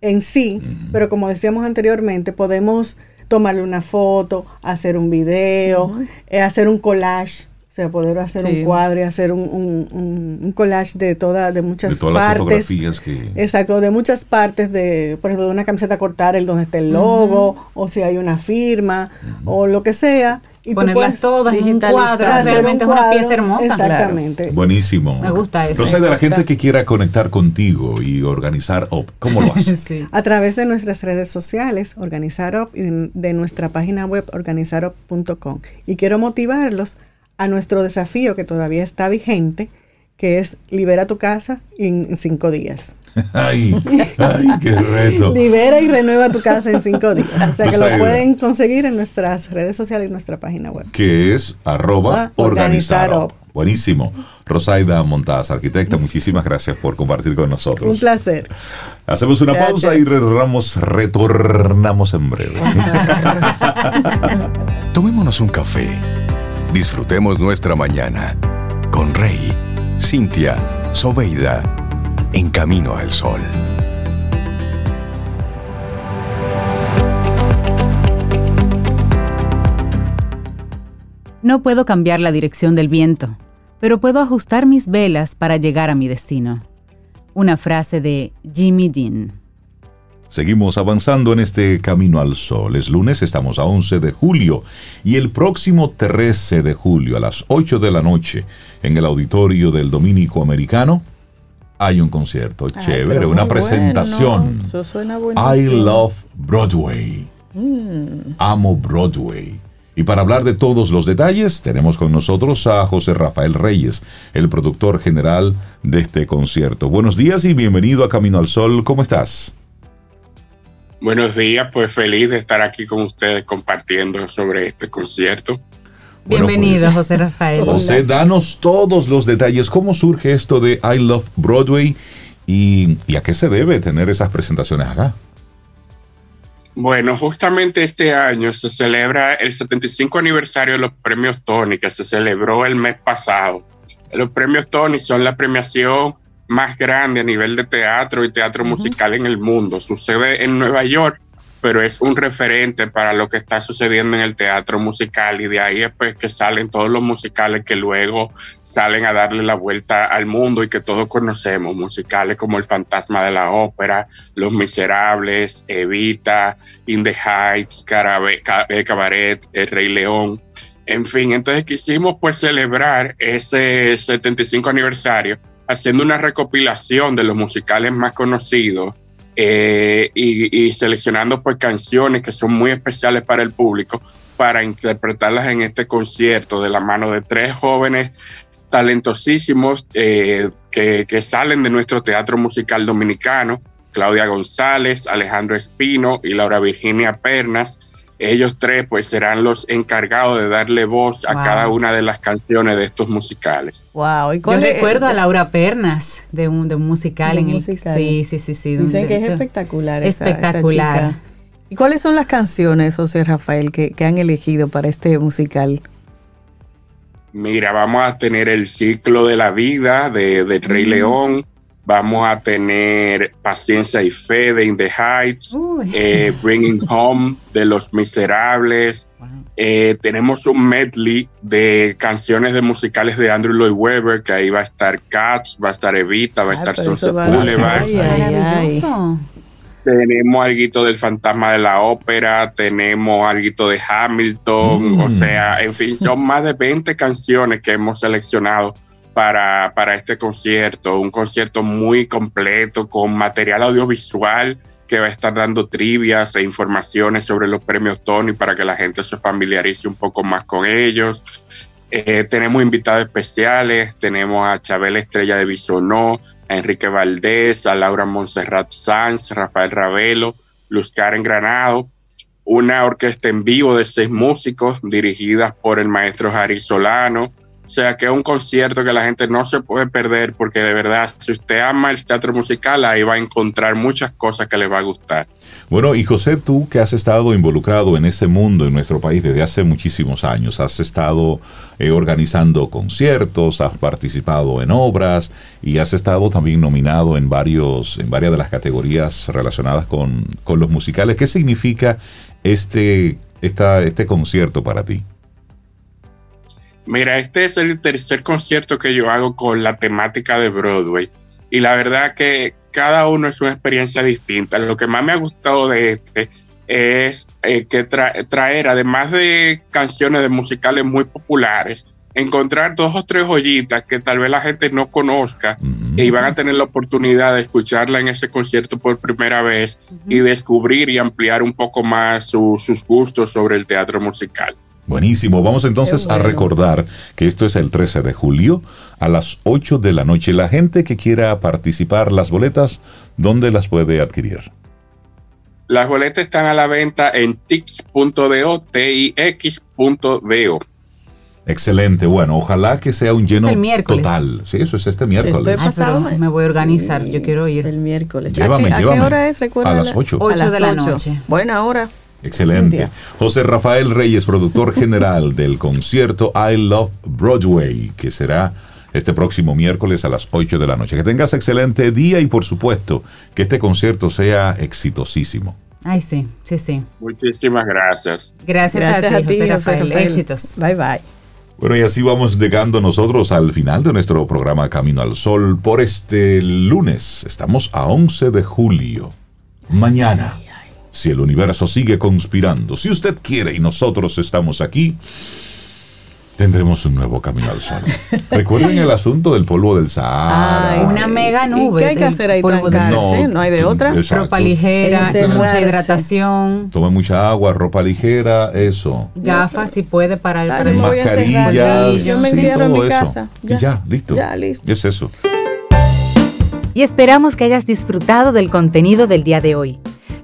en sí, pero como decíamos anteriormente, podemos tomarle una foto, hacer un video, eh, hacer un collage. O sea, poder hacer Sí. un cuadro y hacer un, un- un- un collage de toda, de muchas De todas las partes. fotografías que... Exacto, de muchas partes de, por ejemplo, de una camiseta cortar el donde está el logo, o si hay una firma, o lo que sea. Y Ponerlas todas en un cuadro, realmente un es una cuadro. pieza hermosa. Exactamente. Buenísimo. Me gusta eso. Entonces, de la gente que quiera conectar contigo y organizar OP, ¿cómo lo hace? Sí. A través de nuestras redes sociales, Organizarop, y de de nuestra página web, organizarop.com. Y quiero motivarlos a nuestro desafío que todavía está vigente, que es libera tu casa en cinco días. ay, ay, qué reto. Libera y renueva tu casa en cinco días. O sea que O sea, lo pueden conseguir en nuestras redes sociales y nuestra página web. Que es arroba Ah, organizar. Buenísimo. Rosaida Montaz, arquitecta, muchísimas gracias por compartir con Un nosotros. placer. Hacemos una Gracias. pausa y retornamos, retornamos en breve. Tomémonos un café. Disfrutemos nuestra mañana con Rey, Cintia, Soveida, en camino al sol. No puedo cambiar la dirección del viento, pero puedo ajustar mis velas para llegar a mi destino. Una frase de Jimmy Dean. Seguimos avanzando en este camino al sol. Es lunes, estamos a 11 de julio y el próximo 13 de julio a las 8 de la noche en el auditorio del Dominico Americano hay un concierto Ay, chévere, una presentación. Eso suena I love Broadway. Mm. Amo Broadway. Y para hablar de todos los detalles, tenemos con nosotros a José Rafael Reyes, el productor general de este concierto. Buenos días y bienvenido a Camino al Sol. ¿Cómo estás? Buenos días, pues feliz de estar aquí con ustedes compartiendo sobre este concierto. Bueno, Bienvenido, pues, José Rafael. José, danos todos los detalles. ¿Cómo surge esto de I Love Broadway y, y a qué se debe tener esas presentaciones acá? Bueno, justamente este año se celebra el 75 aniversario de los premios Tony, que se celebró el mes pasado. Los premios Tony son la premiación más grande a nivel de teatro y teatro musical en el mundo. Sucede en Nueva York, pero es un referente para lo que está sucediendo en el teatro musical y de ahí es pues que salen todos los musicales que luego salen a darle la vuelta al mundo y que todos conocemos, musicales como El Fantasma de la Ópera, Los Miserables, Evita, In the Heights, Carabe- eh, Cabaret, El Rey León. En fin, entonces quisimos pues celebrar ese 75 aniversario haciendo una recopilación de los musicales más conocidos eh, y, seleccionando pues canciones que son muy especiales para el público para interpretarlas en este concierto de la mano de tres jóvenes talentosísimos eh, que, que salen de nuestro teatro musical dominicano, Claudia González, Alejandro Espino y Laura Virginia Pernas. Ellos tres pues serán los encargados de darle voz a Wow. cada una de las canciones de estos musicales. Wow. ¿y Yo recuerdo a Laura Pernas de un, de un musical De en un el musical. Sí, sí, sí, sí. Dicen que es espectacular. esa- esa Espectacular. chica. ¿Y cuáles son las canciones, José Rafael, que, que han elegido para este musical? Mira, vamos a tener el ciclo de la vida de, de Rey León, vamos a tener Paciencia y Fe de In the Heights, eh, Bringing Home de Los Miserables. Eh, tenemos un medley de canciones de musicales de Andrew Lloyd Webber, que ahí va a estar Cats, va a estar Evita, va a estar Sunset Boulevard. Tenemos algo del fantasma de la ópera, tenemos algo de Hamilton, o mm. sea, en fin, son más de 20 canciones que hemos seleccionado para, para este concierto, un concierto muy completo con material audiovisual que va a estar dando trivias e informaciones sobre los premios Tony para que la gente se familiarice un poco más con ellos. Eh, tenemos invitados especiales, tenemos a Chabel Estrella de Bisonó, a Enrique Valdés, a Laura Montserrat Sanz, Rafael Ravelo, Luz Karen Granado, una orquesta en vivo de seis músicos dirigidas por el maestro Jari Solano, o sea que es un concierto que la gente no se puede perder porque de verdad, si usted ama el teatro musical, ahí va a encontrar muchas cosas que le va a gustar. Bueno, y José, tú que has estado involucrado en ese mundo en nuestro país desde hace muchísimos años, has estado eh, organizando conciertos, has participado en obras y has estado también nominado en, varios, en varias de las categorías relacionadas con, con los musicales. ¿Qué significa este, esta, este concierto para ti? Mira, este es el tercer concierto que yo hago con la temática de Broadway. Y la verdad que cada uno es una experiencia distinta. Lo que más me ha gustado de este es eh, que traer, además de canciones de musicales muy populares, encontrar dos o tres joyitas que tal vez la gente no conozca y van a tener la oportunidad de escucharla en ese concierto por primera vez y descubrir y ampliar un poco más sus gustos sobre el teatro musical. Buenísimo, vamos entonces a recordar que esto es el 13 de julio a las 8 de la noche. La gente que quiera participar, las boletas, ¿dónde las puede adquirir? Las boletas están a la venta en tix.do, tix.do. Excelente, bueno, ojalá que sea un lleno total. Sí, eso es este miércoles. me voy a organizar, yo quiero ir. El miércoles. Llévame, ¿A, qué, hora es? Recuerda. A las 8. 8 de la noche. Buena hora. Excelente. José Rafael Reyes, productor general del concierto I Love Broadway, que será este próximo miércoles a las 8 de la noche. Que tengas excelente día y por supuesto que este concierto sea exitosísimo. Ay, sí, sí, sí. Muchísimas gracias. Gracias, a, ti, José, Rafael. Éxitos. Bye, bye. Bueno, y así vamos llegando nosotros al final de nuestro programa Camino al Sol por este lunes. Estamos a 11 de julio. Mañana si el universo sigue conspirando, si usted quiere y nosotros estamos aquí, tendremos un nuevo camino al sol. Recuerden el asunto del polvo del Sahara. una mega nube. ¿Qué hay que hacer ahí? No, no hay de otra. Ropa ligera, mucha hidratación. Tome mucha agua, ropa ligera, eso. Gafas si puede para el Mascarillas. Yo me encierro en mi casa. Ya. Y ya, listo. Ya, listo. Es eso. Y esperamos que hayas disfrutado del contenido del día de hoy.